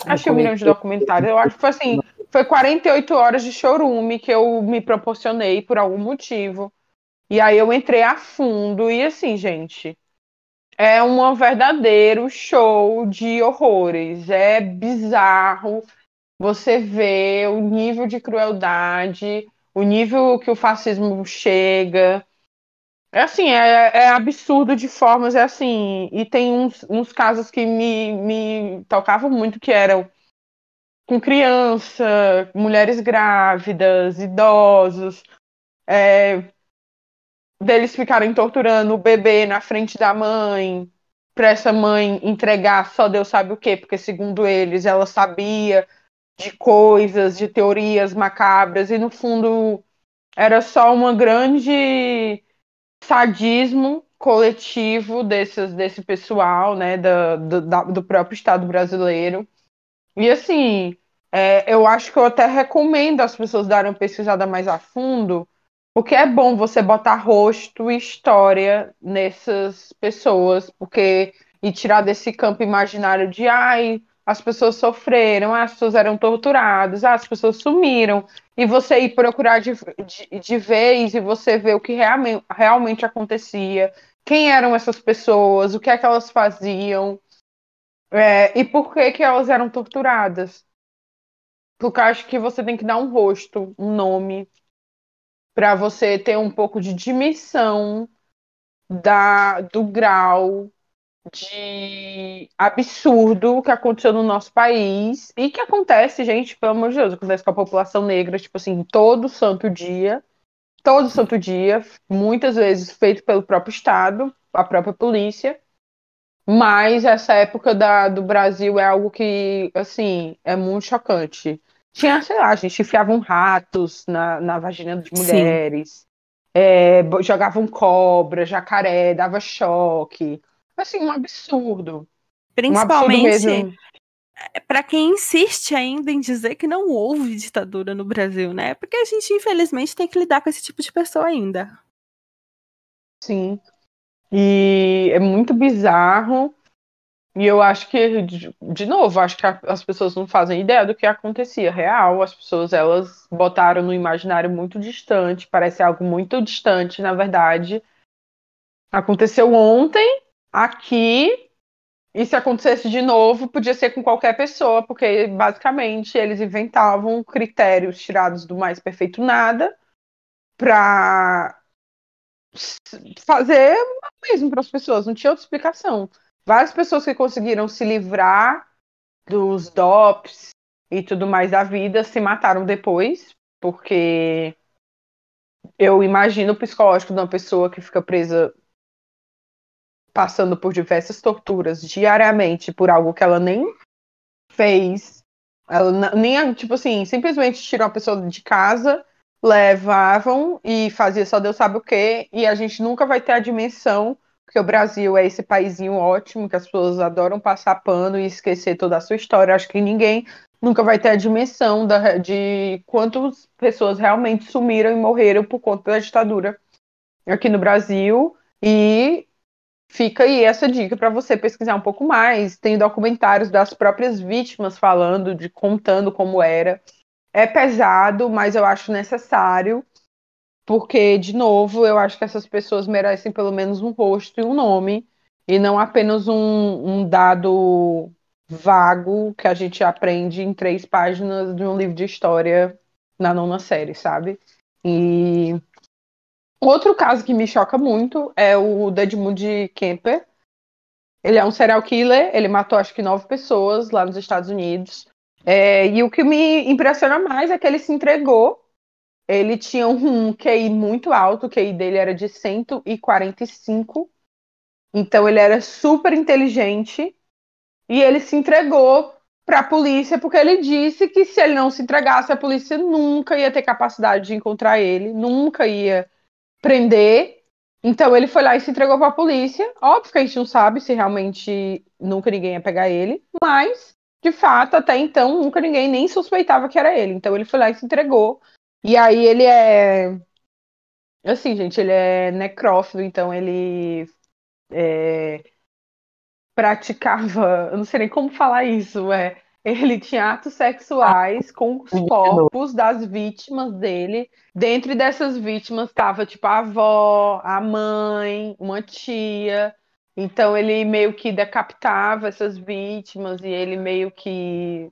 Achei um milhão de documentários. Eu acho que foi assim: foi 48 horas de chorume que eu me proporcionei por algum motivo. E aí eu entrei a fundo. E assim, gente, é um verdadeiro show de horrores. É bizarro você vê o nível de crueldade, o nível que o fascismo chega. É assim, é, é, absurdo de formas, é assim. E tem uns, uns casos que me, me tocavam muito, que eram com criança, mulheres grávidas, idosos, é, deles ficarem torturando o bebê na frente da mãe, para essa mãe entregar só Deus sabe o quê, porque segundo eles ela sabia de coisas, de teorias macabras, e no fundo era só uma grande sadismo coletivo desses, desse pessoal, né, do, do, do próprio Estado brasileiro. E assim, é, eu acho que eu até recomendo as pessoas darem uma pesquisada mais a fundo, porque é bom você botar rosto e história nessas pessoas, porque e tirar desse campo imaginário de ai, as pessoas sofreram, as pessoas eram torturadas, as pessoas sumiram, e você ir procurar de, de, de vez e você ver o que realmente, realmente acontecia, quem eram essas pessoas, o que é que elas faziam, é, e por que, que elas eram torturadas. Porque eu acho que você tem que dar um rosto, um nome, para você ter um pouco de dimensão da, do grau de absurdo que aconteceu no nosso país e que acontece, gente, pelo amor de Deus, acontece com a população negra, tipo assim, todo santo dia, todo santo dia, muitas vezes feito pelo próprio Estado, a própria polícia. Mas essa época da, do Brasil é algo que, assim, é muito chocante. Tinha, sei lá, a gente enfiavam ratos na, na vagina de mulheres, é, jogavam cobra, jacaré, dava choque assim, um absurdo. Principalmente um é, para quem insiste ainda em dizer que não houve ditadura no Brasil, né? Porque a gente, infelizmente, tem que lidar com esse tipo de pessoa ainda. Sim. E é muito bizarro. E eu acho que, de novo, acho que as pessoas não fazem ideia do que acontecia real. As pessoas, elas botaram no imaginário muito distante, parece algo muito distante, na verdade. Aconteceu ontem, aqui e se acontecesse de novo, podia ser com qualquer pessoa, porque basicamente eles inventavam critérios tirados do mais perfeito nada para fazer mesmo para as pessoas, não tinha outra explicação. Várias pessoas que conseguiram se livrar dos DOPs e tudo mais da vida se mataram depois, porque eu imagino o psicológico de uma pessoa que fica presa passando por diversas torturas diariamente por algo que ela nem fez. Ela nem, tipo assim, simplesmente tirou a pessoa de casa, levavam e fazia só Deus sabe o quê, e a gente nunca vai ter a dimensão que o Brasil é esse paísinho ótimo, que as pessoas adoram passar pano e esquecer toda a sua história. Acho que ninguém nunca vai ter a dimensão da, de quantas pessoas realmente sumiram e morreram por conta da ditadura aqui no Brasil. E fica aí essa dica para você pesquisar um pouco mais. Tem documentários das próprias vítimas falando, de contando como era. É pesado, mas eu acho necessário, porque, de novo, eu acho que essas pessoas merecem pelo menos um rosto e um nome, e não apenas um, um dado vago que a gente aprende em três páginas de um livro de história na nona série, sabe? E Outro caso que me choca muito é o Edmund Kemper. Ele é um serial killer, ele matou acho que nove pessoas lá nos Estados Unidos. É, e o que me impressiona mais é que ele se entregou. Ele tinha um QI muito alto, o QI dele era de 145. Então ele era super inteligente. E ele se entregou para a polícia porque ele disse que se ele não se entregasse, a polícia nunca ia ter capacidade de encontrar ele, nunca ia prender. Então ele foi lá e se entregou para a polícia. Óbvio que a gente não sabe se realmente nunca ninguém ia pegar ele, mas de fato até então nunca ninguém nem suspeitava que era ele. Então ele foi lá e se entregou. E aí ele é assim, gente, ele é necrófilo, então ele é... praticava, eu não sei nem como falar isso, é ele tinha atos sexuais com os corpos das vítimas dele. Dentro dessas vítimas estava tipo a avó, a mãe, uma tia. Então ele meio que decapitava essas vítimas e ele meio que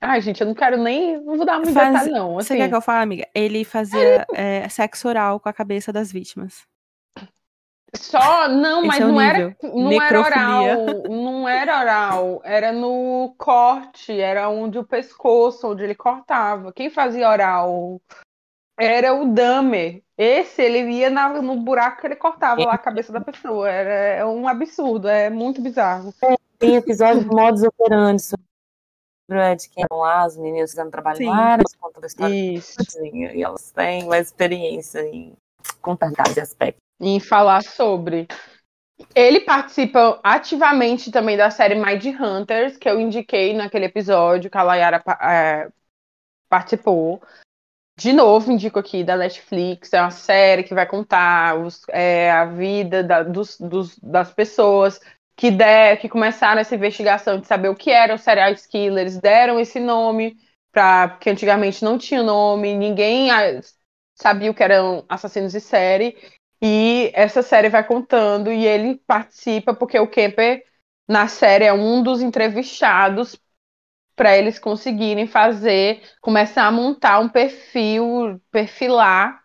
Ai, gente, eu não quero nem. Não vou dar muito Faz... detalhe, não. Assim... Você quer que eu fale, amiga? Ele fazia é, sexo oral com a cabeça das vítimas. Só, não, Esse mas é não, era, não era oral, não era oral, era no corte, era onde o pescoço, onde ele cortava. Quem fazia oral era o Damer. Esse, ele ia na, no buraco que ele cortava lá a cabeça da pessoa. Era é um absurdo, é muito bizarro. É, tem episódio de modus operandi sobre de que eram lá, as meninas fazendo trabalho Sim. lá, elas contam a história Isso. e elas têm mais experiência em contar cada aspecto em falar sobre. Ele participa ativamente também da série Mind Hunters, que eu indiquei naquele episódio que a Layara é, participou. De novo, indico aqui da Netflix, é uma série que vai contar os, é, a vida da, dos, dos, das pessoas que, der, que começaram essa investigação de saber o que eram serial killers, deram esse nome, pra, porque antigamente não tinha nome, ninguém ah, sabia o que eram assassinos de série, e essa série vai contando e ele participa porque o Kemper na série é um dos entrevistados para eles conseguirem fazer, começar a montar um perfil, perfilar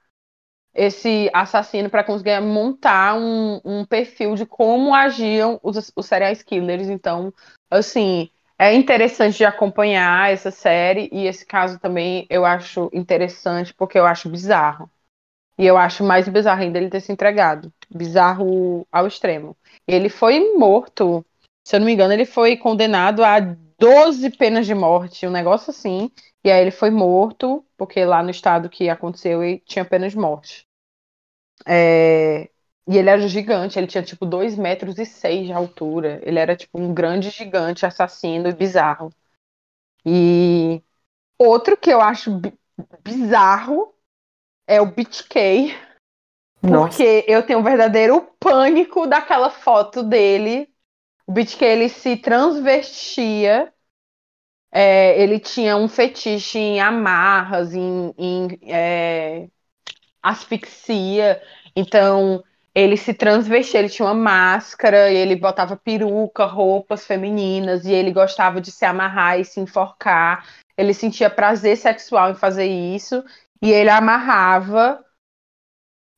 esse assassino para conseguir montar um, um, perfil de como agiam os, os serial killers. Então, assim, é interessante de acompanhar essa série e esse caso também eu acho interessante porque eu acho bizarro. E eu acho mais bizarro ainda ele ter se entregado. Bizarro ao extremo. Ele foi morto, se eu não me engano, ele foi condenado a 12 penas de morte, um negócio assim. E aí ele foi morto, porque lá no estado que aconteceu ele tinha pena de morte. É... E ele era gigante, ele tinha tipo 2 metros e 6 de altura. Ele era tipo um grande gigante assassino e bizarro. E outro que eu acho bizarro é o BitK. Porque eu tenho um verdadeiro pânico daquela foto dele. O BitK ele se transvestia. É, ele tinha um fetiche em amarras, em, em é, asfixia. Então, ele se transvestia, ele tinha uma máscara, ele botava peruca, roupas femininas, e ele gostava de se amarrar e se enforcar. Ele sentia prazer sexual em fazer isso, e ele amarrava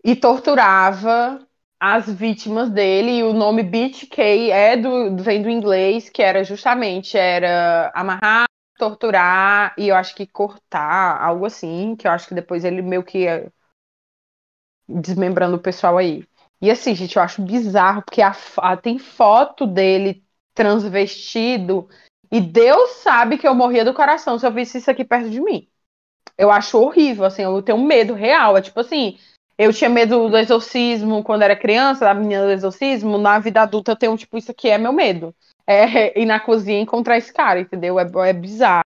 e torturava as vítimas dele, e o nome BTK é do, vem do inglês, que era justamente era amarrar, torturar e eu acho que cortar, algo assim, que eu acho que depois ele meio que ia desmembrando o pessoal aí. E assim, gente, eu acho bizarro, porque a, a, tem foto dele transvestido e Deus sabe que eu morria do coração se eu visse isso aqui perto de mim. Eu acho horrível, assim, eu tenho medo real. É tipo assim, eu tinha medo do exorcismo quando era criança, da menina do exorcismo. Na vida adulta eu tenho, tipo, isso aqui é meu medo. É ir na cozinha encontrar esse cara, entendeu? É, é bizarro.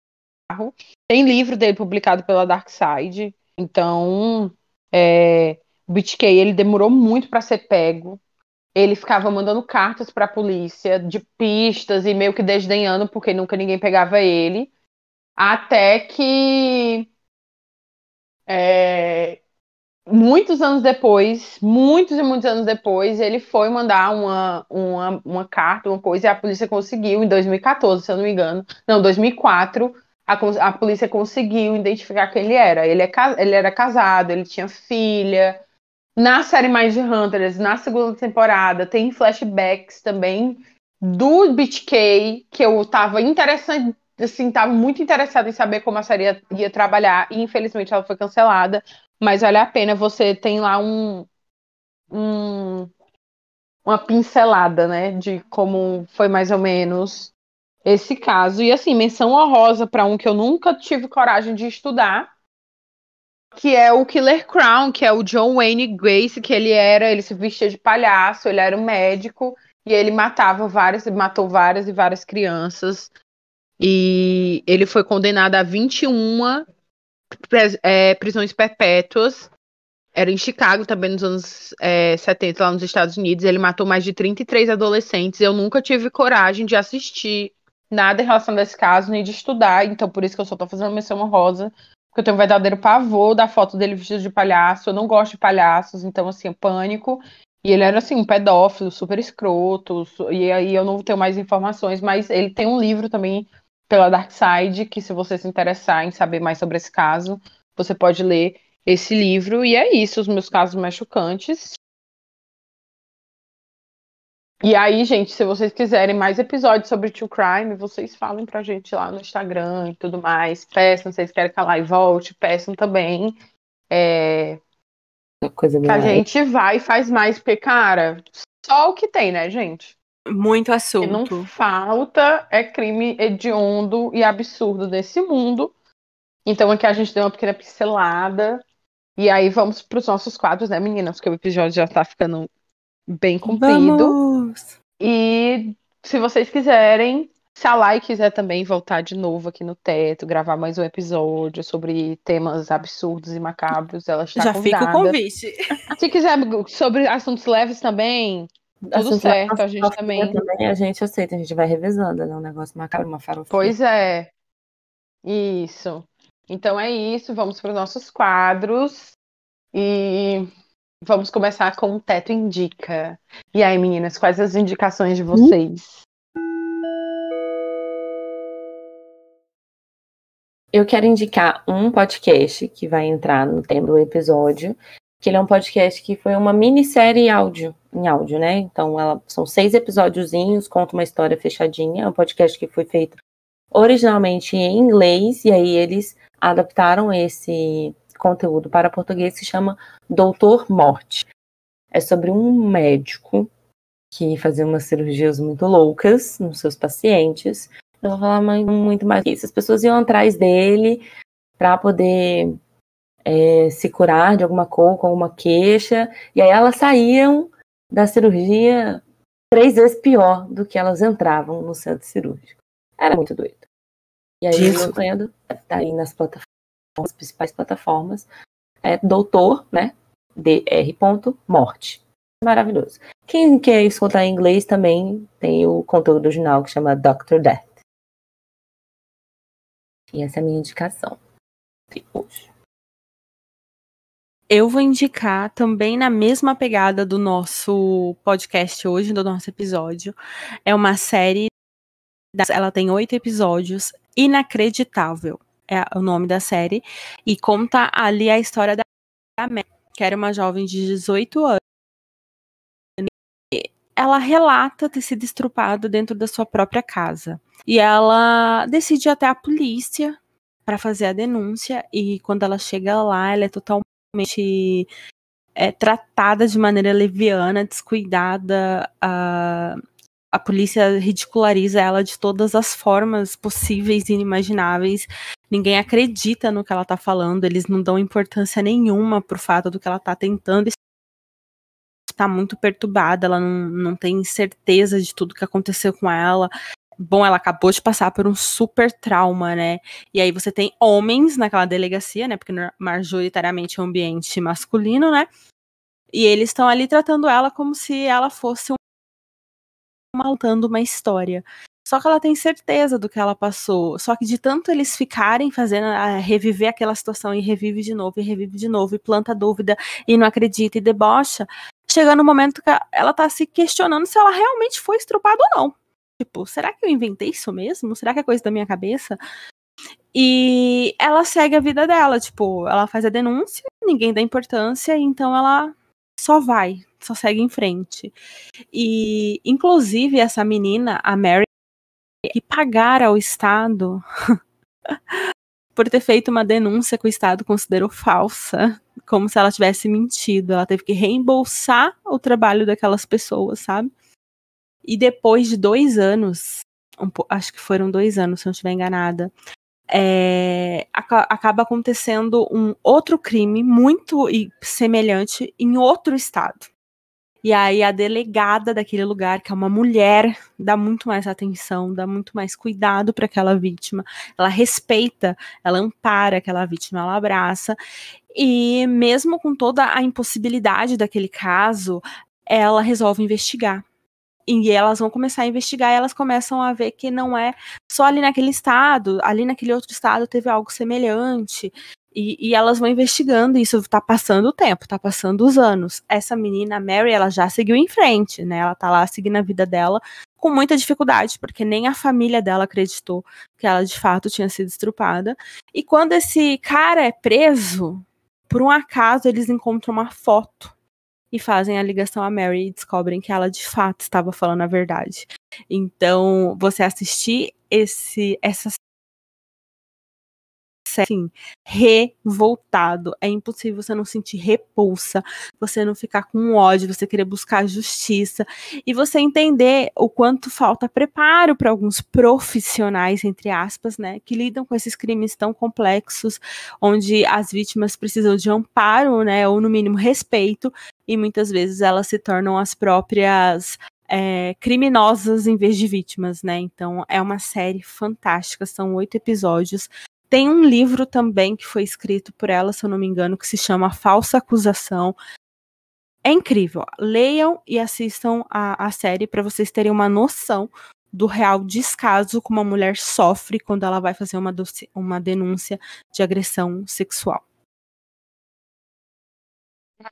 Tem livro dele publicado pela Dark Side. Então, é, o BitK, ele demorou muito para ser pego. Ele ficava mandando cartas para a polícia de pistas e meio que desdenhando porque nunca ninguém pegava ele. Até que é, muitos anos depois, muitos e muitos anos depois, ele foi mandar uma, uma, uma carta, uma coisa, e a polícia conseguiu, em 2014, se eu não me engano, não, 2004, a, a polícia conseguiu identificar quem ele era. Ele, é, ele era casado, ele tinha filha. Na série Mais Hunters, na segunda temporada, tem flashbacks também do BTK, que eu tava interessante, assim, tava muito interessada em saber como a série ia, ia trabalhar, e infelizmente ela foi cancelada, mas vale a pena, você tem lá um, um uma pincelada, né, de como foi mais ou menos esse caso. E assim, menção honrosa para um que eu nunca tive coragem de estudar, que é o Killer Crown, que é o John Wayne Grace, que ele era, ele se vestia de palhaço, ele era um médico e ele matava várias, matou várias e várias crianças. E ele foi condenado a 21 é, prisões perpétuas. Era em Chicago também nos anos é, 70, lá nos Estados Unidos. Ele matou mais de 33 adolescentes. Eu nunca tive coragem de assistir nada em relação a esse caso, nem de estudar. Então, por isso que eu só tô fazendo menção honrosa. Porque eu tenho um verdadeiro pavor da foto dele vestido de palhaço. Eu não gosto de palhaços, então, assim, é pânico. E ele era, assim, um pedófilo, super escroto. E aí eu não tenho mais informações, mas ele tem um livro também pela Dark Side, que se você se interessar em saber mais sobre esse caso, você pode ler esse livro. E é isso, os meus casos mais chocantes. E aí, gente, se vocês quiserem mais episódios sobre True Crime, vocês falem pra gente lá no Instagram e tudo mais. Peçam, se vocês querem que a live volte, peçam também. É... Coisa que a gente vai e faz mais, porque, cara, só o que tem, né, gente? Muito assunto. E não falta é crime hediondo e absurdo desse mundo. Então aqui a gente deu uma pequena pincelada. E aí vamos para os nossos quadros, né, meninas? Porque o episódio já está ficando bem comprido. Vamos! E se vocês quiserem, se a Lai quiser também voltar de novo aqui no teto, gravar mais um episódio sobre temas absurdos e macabros, ela está Já convidada. fica o convite. Se quiser sobre assuntos leves também, tudo certo, a gente também... também. A gente aceita, a gente vai revezando, né? Um negócio macabro, uma farofa. Pois é. Isso. Então é isso, vamos para os nossos quadros. E vamos começar com o Teto Indica. E aí, meninas, quais as indicações de vocês? Eu quero indicar um podcast que vai entrar no tema do episódio, que ele é um podcast que foi uma minissérie áudio, em áudio, né? Então, ela, são seis episódiozinhos, conta uma história fechadinha. É um podcast que foi feito originalmente em inglês, e aí eles adaptaram esse conteúdo para português, se chama Doutor Morte. É sobre um médico que fazia umas cirurgias muito loucas nos seus pacientes. Eu vou falar muito mais isso. As pessoas iam atrás dele para poder é, se curar de alguma cor, com alguma queixa, e aí elas saíam da cirurgia três vezes pior do que elas entravam no centro cirúrgico. Era muito doido. E aí eu recomendo, tá aí nas plataformas, as principais plataformas, é doutor, né, dr. morte. Maravilhoso. Quem quer escutar em inglês também tem o conteúdo original que chama Dr. Death. E essa é a minha indicação de hoje. Eu vou indicar também na mesma pegada do nosso podcast hoje, do nosso episódio. É uma série. Ela tem oito episódios. Inacreditável é o nome da série. E conta ali a história da Mary, que era uma jovem de 18 anos. Ela relata ter sido estrupada dentro da sua própria casa. E ela decide até a polícia para fazer a denúncia. E quando ela chega lá, ela é totalmente é, tratada de maneira leviana, descuidada. A, a polícia ridiculariza ela de todas as formas possíveis e inimagináveis. Ninguém acredita no que ela tá falando, eles não dão importância nenhuma pro fato do que ela tá tentando está muito perturbada, ela não, não tem certeza de tudo que aconteceu com ela bom, ela acabou de passar por um super trauma, né? E aí você tem homens naquela delegacia, né? Porque majoritariamente é um ambiente masculino, né? E eles estão ali tratando ela como se ela fosse uma contando uma história. Só que ela tem certeza do que ela passou. Só que de tanto eles ficarem fazendo a reviver aquela situação e revive de novo, e revive de novo, e planta dúvida, e não acredita, e debocha, chega no momento que ela tá se questionando se ela realmente foi estrupada ou não. Tipo, será que eu inventei isso mesmo? Será que é coisa da minha cabeça? E ela segue a vida dela, tipo, ela faz a denúncia, ninguém dá importância, então ela só vai, só segue em frente. E, inclusive, essa menina, a Mary, que pagar ao Estado por ter feito uma denúncia que o Estado considerou falsa, como se ela tivesse mentido. Ela teve que reembolsar o trabalho daquelas pessoas, sabe? E depois de dois anos, um, acho que foram dois anos, se eu não estiver enganada, é, acaba acontecendo um outro crime muito semelhante em outro estado. E aí a delegada daquele lugar, que é uma mulher, dá muito mais atenção, dá muito mais cuidado para aquela vítima. Ela respeita, ela ampara aquela vítima, ela abraça. E mesmo com toda a impossibilidade daquele caso, ela resolve investigar. E elas vão começar a investigar e elas começam a ver que não é só ali naquele estado, ali naquele outro estado teve algo semelhante. E, e elas vão investigando, e isso tá passando o tempo, tá passando os anos. Essa menina, Mary, ela já seguiu em frente, né? Ela tá lá seguindo a vida dela com muita dificuldade, porque nem a família dela acreditou que ela de fato tinha sido estrupada. E quando esse cara é preso, por um acaso eles encontram uma foto e fazem a ligação a Mary e descobrem que ela de fato estava falando a verdade. Então, você assistir esse essa assim, revoltado. É impossível você não sentir repulsa, você não ficar com ódio, você querer buscar justiça e você entender o quanto falta preparo para alguns profissionais, entre aspas, né, que lidam com esses crimes tão complexos, onde as vítimas precisam de amparo, né, ou no mínimo respeito, e muitas vezes elas se tornam as próprias é, criminosas em vez de vítimas, né? Então é uma série fantástica, são oito episódios. Tem um livro também que foi escrito por ela, se eu não me engano, que se chama Falsa Acusação. É incrível. Leiam e assistam a, a série para vocês terem uma noção do real descaso que uma mulher sofre quando ela vai fazer uma, uma denúncia de agressão sexual.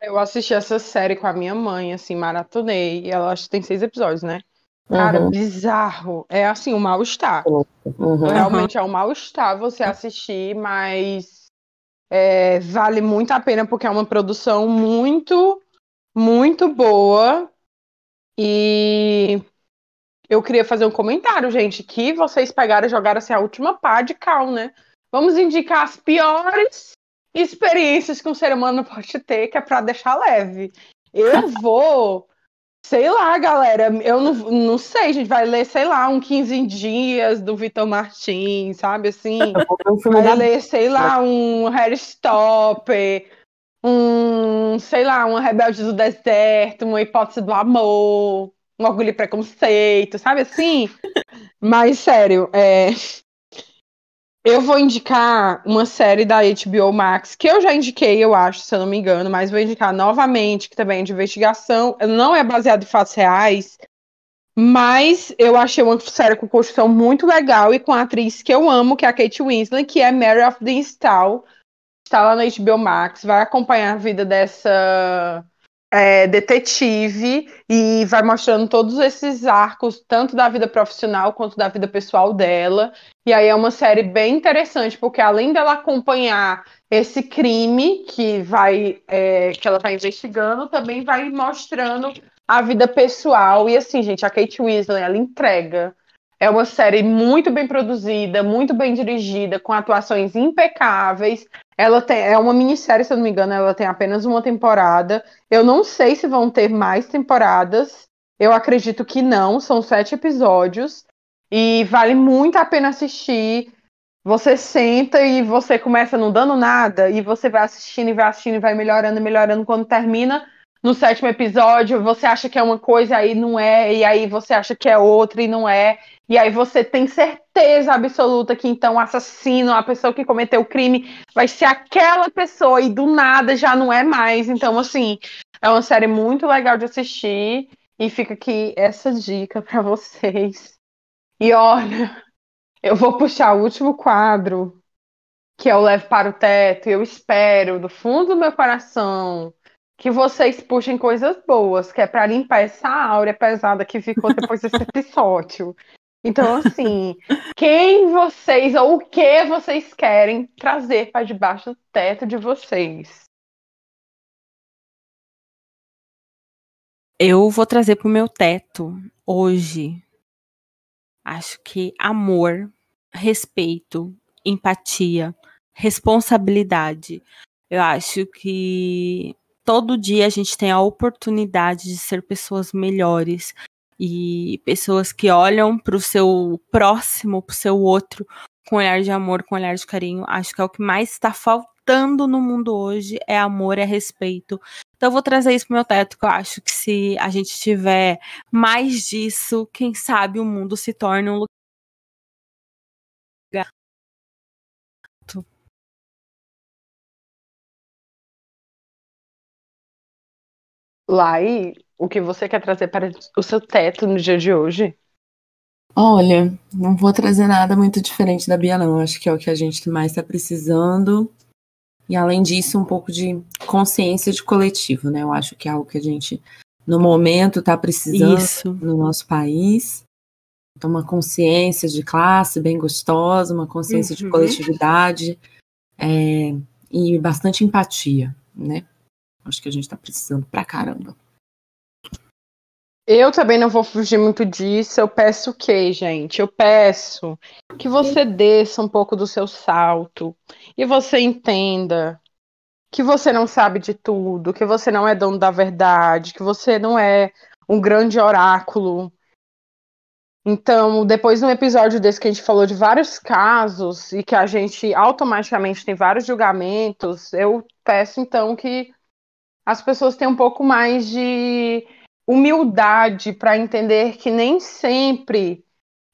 Eu assisti essa série com a minha mãe, assim, maratonei. E ela acho que tem seis episódios, né? Cara, uhum. bizarro. É assim, um mal-estar. Uhum. Realmente é um mal-estar você assistir, mas é, vale muito a pena porque é uma produção muito, muito boa. E eu queria fazer um comentário, gente, que vocês pegaram e jogaram assim, a última pá de cal, né? Vamos indicar as piores experiências que um ser humano pode ter, que é para deixar leve. Eu vou Sei lá, galera. Eu não, não sei, a gente vai ler, sei lá, um 15 dias do Vitor Martins, sabe assim? Vai ler, sei lá, um Harry Stopper, um, sei lá, uma Rebelde do Deserto, uma Hipótese do Amor, um Orgulho e Preconceito, sabe assim? Mas, sério, é, eu vou indicar uma série da HBO Max, que eu já indiquei, eu acho, se eu não me engano, mas vou indicar novamente, que também é de investigação. Não é baseado em fatos reais, mas eu achei uma série com construção muito legal e com a atriz que eu amo, que é a Kate Winslet, que é Mary of the Stall, Está lá na HBO Max, vai acompanhar a vida dessa é, detetive e vai mostrando todos esses arcos, tanto da vida profissional quanto da vida pessoal dela. E aí é uma série bem interessante, porque além dela acompanhar esse crime que vai é, que ela está investigando, também vai mostrando a vida pessoal. E assim, gente, a Kate Winslet, ela entrega. É uma série muito bem produzida, muito bem dirigida, com atuações impecáveis. Ela tem, é uma minissérie, se eu não me engano, ela tem apenas uma temporada. Eu não sei se vão ter mais temporadas. Eu acredito que não, são sete episódios. E vale muito a pena assistir. Você senta e você começa não dando nada, e você vai assistindo e vai assistindo e vai melhorando, melhorando. Quando termina, no sétimo episódio você acha que é uma coisa aí não é, e aí você acha que é outra e não é, e aí você tem certeza absoluta que então o assassino, a pessoa que cometeu o crime, vai ser aquela pessoa e do nada já não é mais. Então, assim, é uma série muito legal de assistir e fica aqui essa dica para vocês. E olha, eu vou puxar o último quadro, que eu levo para o teto, e eu espero do fundo do meu coração que vocês puxem coisas boas, que é para limpar essa áurea pesada que ficou depois desse episódio. Então, assim, quem vocês ou o que vocês querem trazer para debaixo do teto de vocês? Eu vou trazer para o meu teto hoje. Acho que amor, respeito, empatia, responsabilidade. Eu acho que todo dia a gente tem a oportunidade de ser pessoas melhores e pessoas que olham para o seu próximo, para o seu outro, com olhar de amor, com olhar de carinho. Acho que é o que mais está faltando no mundo hoje é amor, é respeito. Então eu vou trazer isso pro meu teto, que eu acho que se a gente tiver mais disso, quem sabe o mundo se torne um lugar Lai, o que você quer trazer para o seu teto no dia de hoje? Olha, não vou trazer nada muito diferente da Bia, não. Acho que é o que a gente mais está precisando. E além disso, um pouco de consciência de coletivo, né? Eu acho que é algo que a gente, no momento, está precisando Isso. no nosso país. Então, uma consciência de classe bem gostosa, uma consciência uhum. de coletividade é, e bastante empatia, né? Acho que a gente está precisando pra caramba. Eu também não vou fugir muito disso. Eu peço o quê, gente? Eu peço que você desça um pouco do seu salto e você entenda que você não sabe de tudo, que você não é dono da verdade, que você não é um grande oráculo. Então, depois de um episódio desse que a gente falou de vários casos e que a gente automaticamente tem vários julgamentos, eu peço então que as pessoas têm um pouco mais de humildade para entender que nem sempre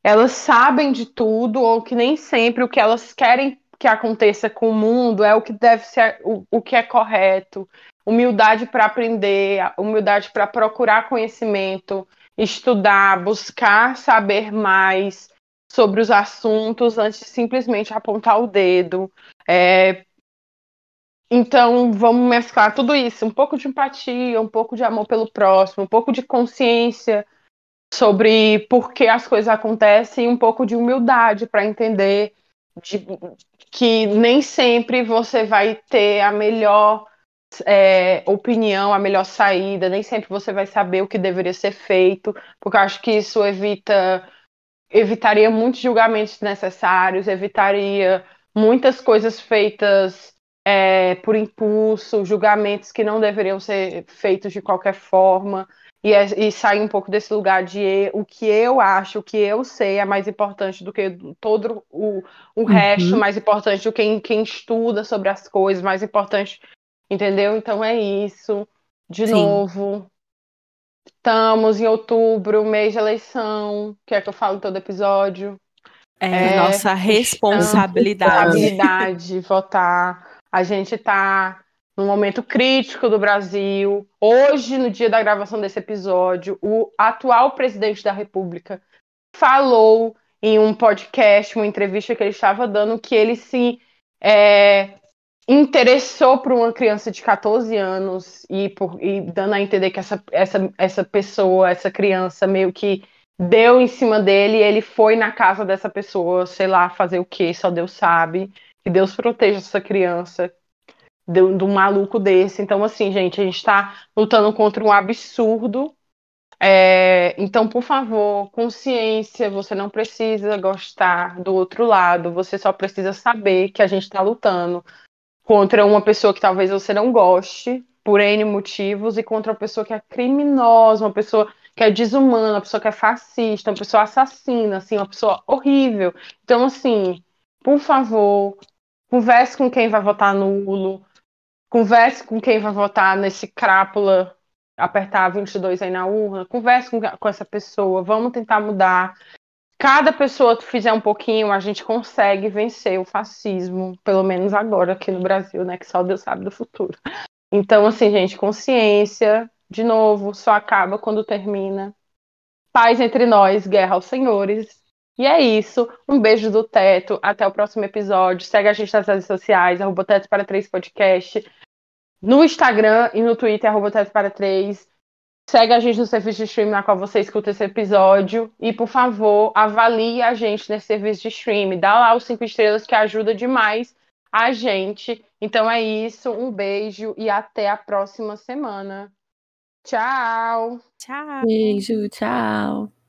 elas sabem de tudo ou que nem sempre o que elas querem que aconteça com o mundo é o que deve ser o, o que é correto. Humildade para aprender, humildade para procurar conhecimento, estudar, buscar saber mais sobre os assuntos antes de simplesmente apontar o dedo, é, então, vamos mesclar tudo isso, um pouco de empatia, um pouco de amor pelo próximo, um pouco de consciência sobre por que as coisas acontecem e um pouco de humildade para entender de, que nem sempre você vai ter a melhor é, opinião, a melhor saída, nem sempre você vai saber o que deveria ser feito, porque eu acho que isso evita evitaria muitos julgamentos desnecessários, evitaria muitas coisas feitas é, por impulso, julgamentos que não deveriam ser feitos de qualquer forma, e, é, e sair um pouco desse lugar de o que eu acho, o que eu sei é mais importante do que todo o, o uhum. resto, mais importante do que quem, quem estuda sobre as coisas, mais importante, entendeu? Então é isso. De Sim. novo, estamos em outubro, mês de eleição, que é que eu falo todo episódio. É, é nossa responsabilidade. Responsabilidade votar. A gente está num momento crítico do Brasil. Hoje, no dia da gravação desse episódio, o atual presidente da República falou em um podcast, uma entrevista que ele estava dando, que ele se é, interessou por uma criança de 14 anos e, por, e dando a entender que essa, essa, essa pessoa, essa criança meio que deu em cima dele e ele foi na casa dessa pessoa, sei lá, fazer o que, só Deus sabe. Que Deus proteja essa criança de, de um maluco desse. Então, assim, gente, a gente está lutando contra um absurdo. É, então, por favor, consciência, você não precisa gostar do outro lado, você só precisa saber que a gente está lutando contra uma pessoa que talvez você não goste, por N motivos, e contra uma pessoa que é criminosa, uma pessoa que é desumana, uma pessoa que é fascista, uma pessoa assassina, assim, uma pessoa horrível. Então, assim, por favor, converse com quem vai votar nulo, converse com quem vai votar nesse crápula, apertar 22 aí na urna, converse com, com essa pessoa, vamos tentar mudar cada pessoa fizer um pouquinho, a gente consegue vencer o fascismo, pelo menos agora aqui no Brasil, né? Que só Deus sabe do futuro. Então, assim, gente, consciência, de novo, só acaba quando termina. Paz entre nós, guerra aos senhores. E é isso. Um beijo do Teto. Até o próximo episódio. Segue a gente nas redes sociais, arroba Teto para Três Podcast. No Instagram e no Twitter, arroba Teto para Três. Segue a gente no serviço de streaming na qual você escuta esse episódio. E, por favor, avalie a gente nesse serviço de streaming. Dá lá os cinco estrelas que ajuda demais a gente. Então é isso. Um beijo e até a próxima semana. Tchau. Tchau. Beijo, tchau.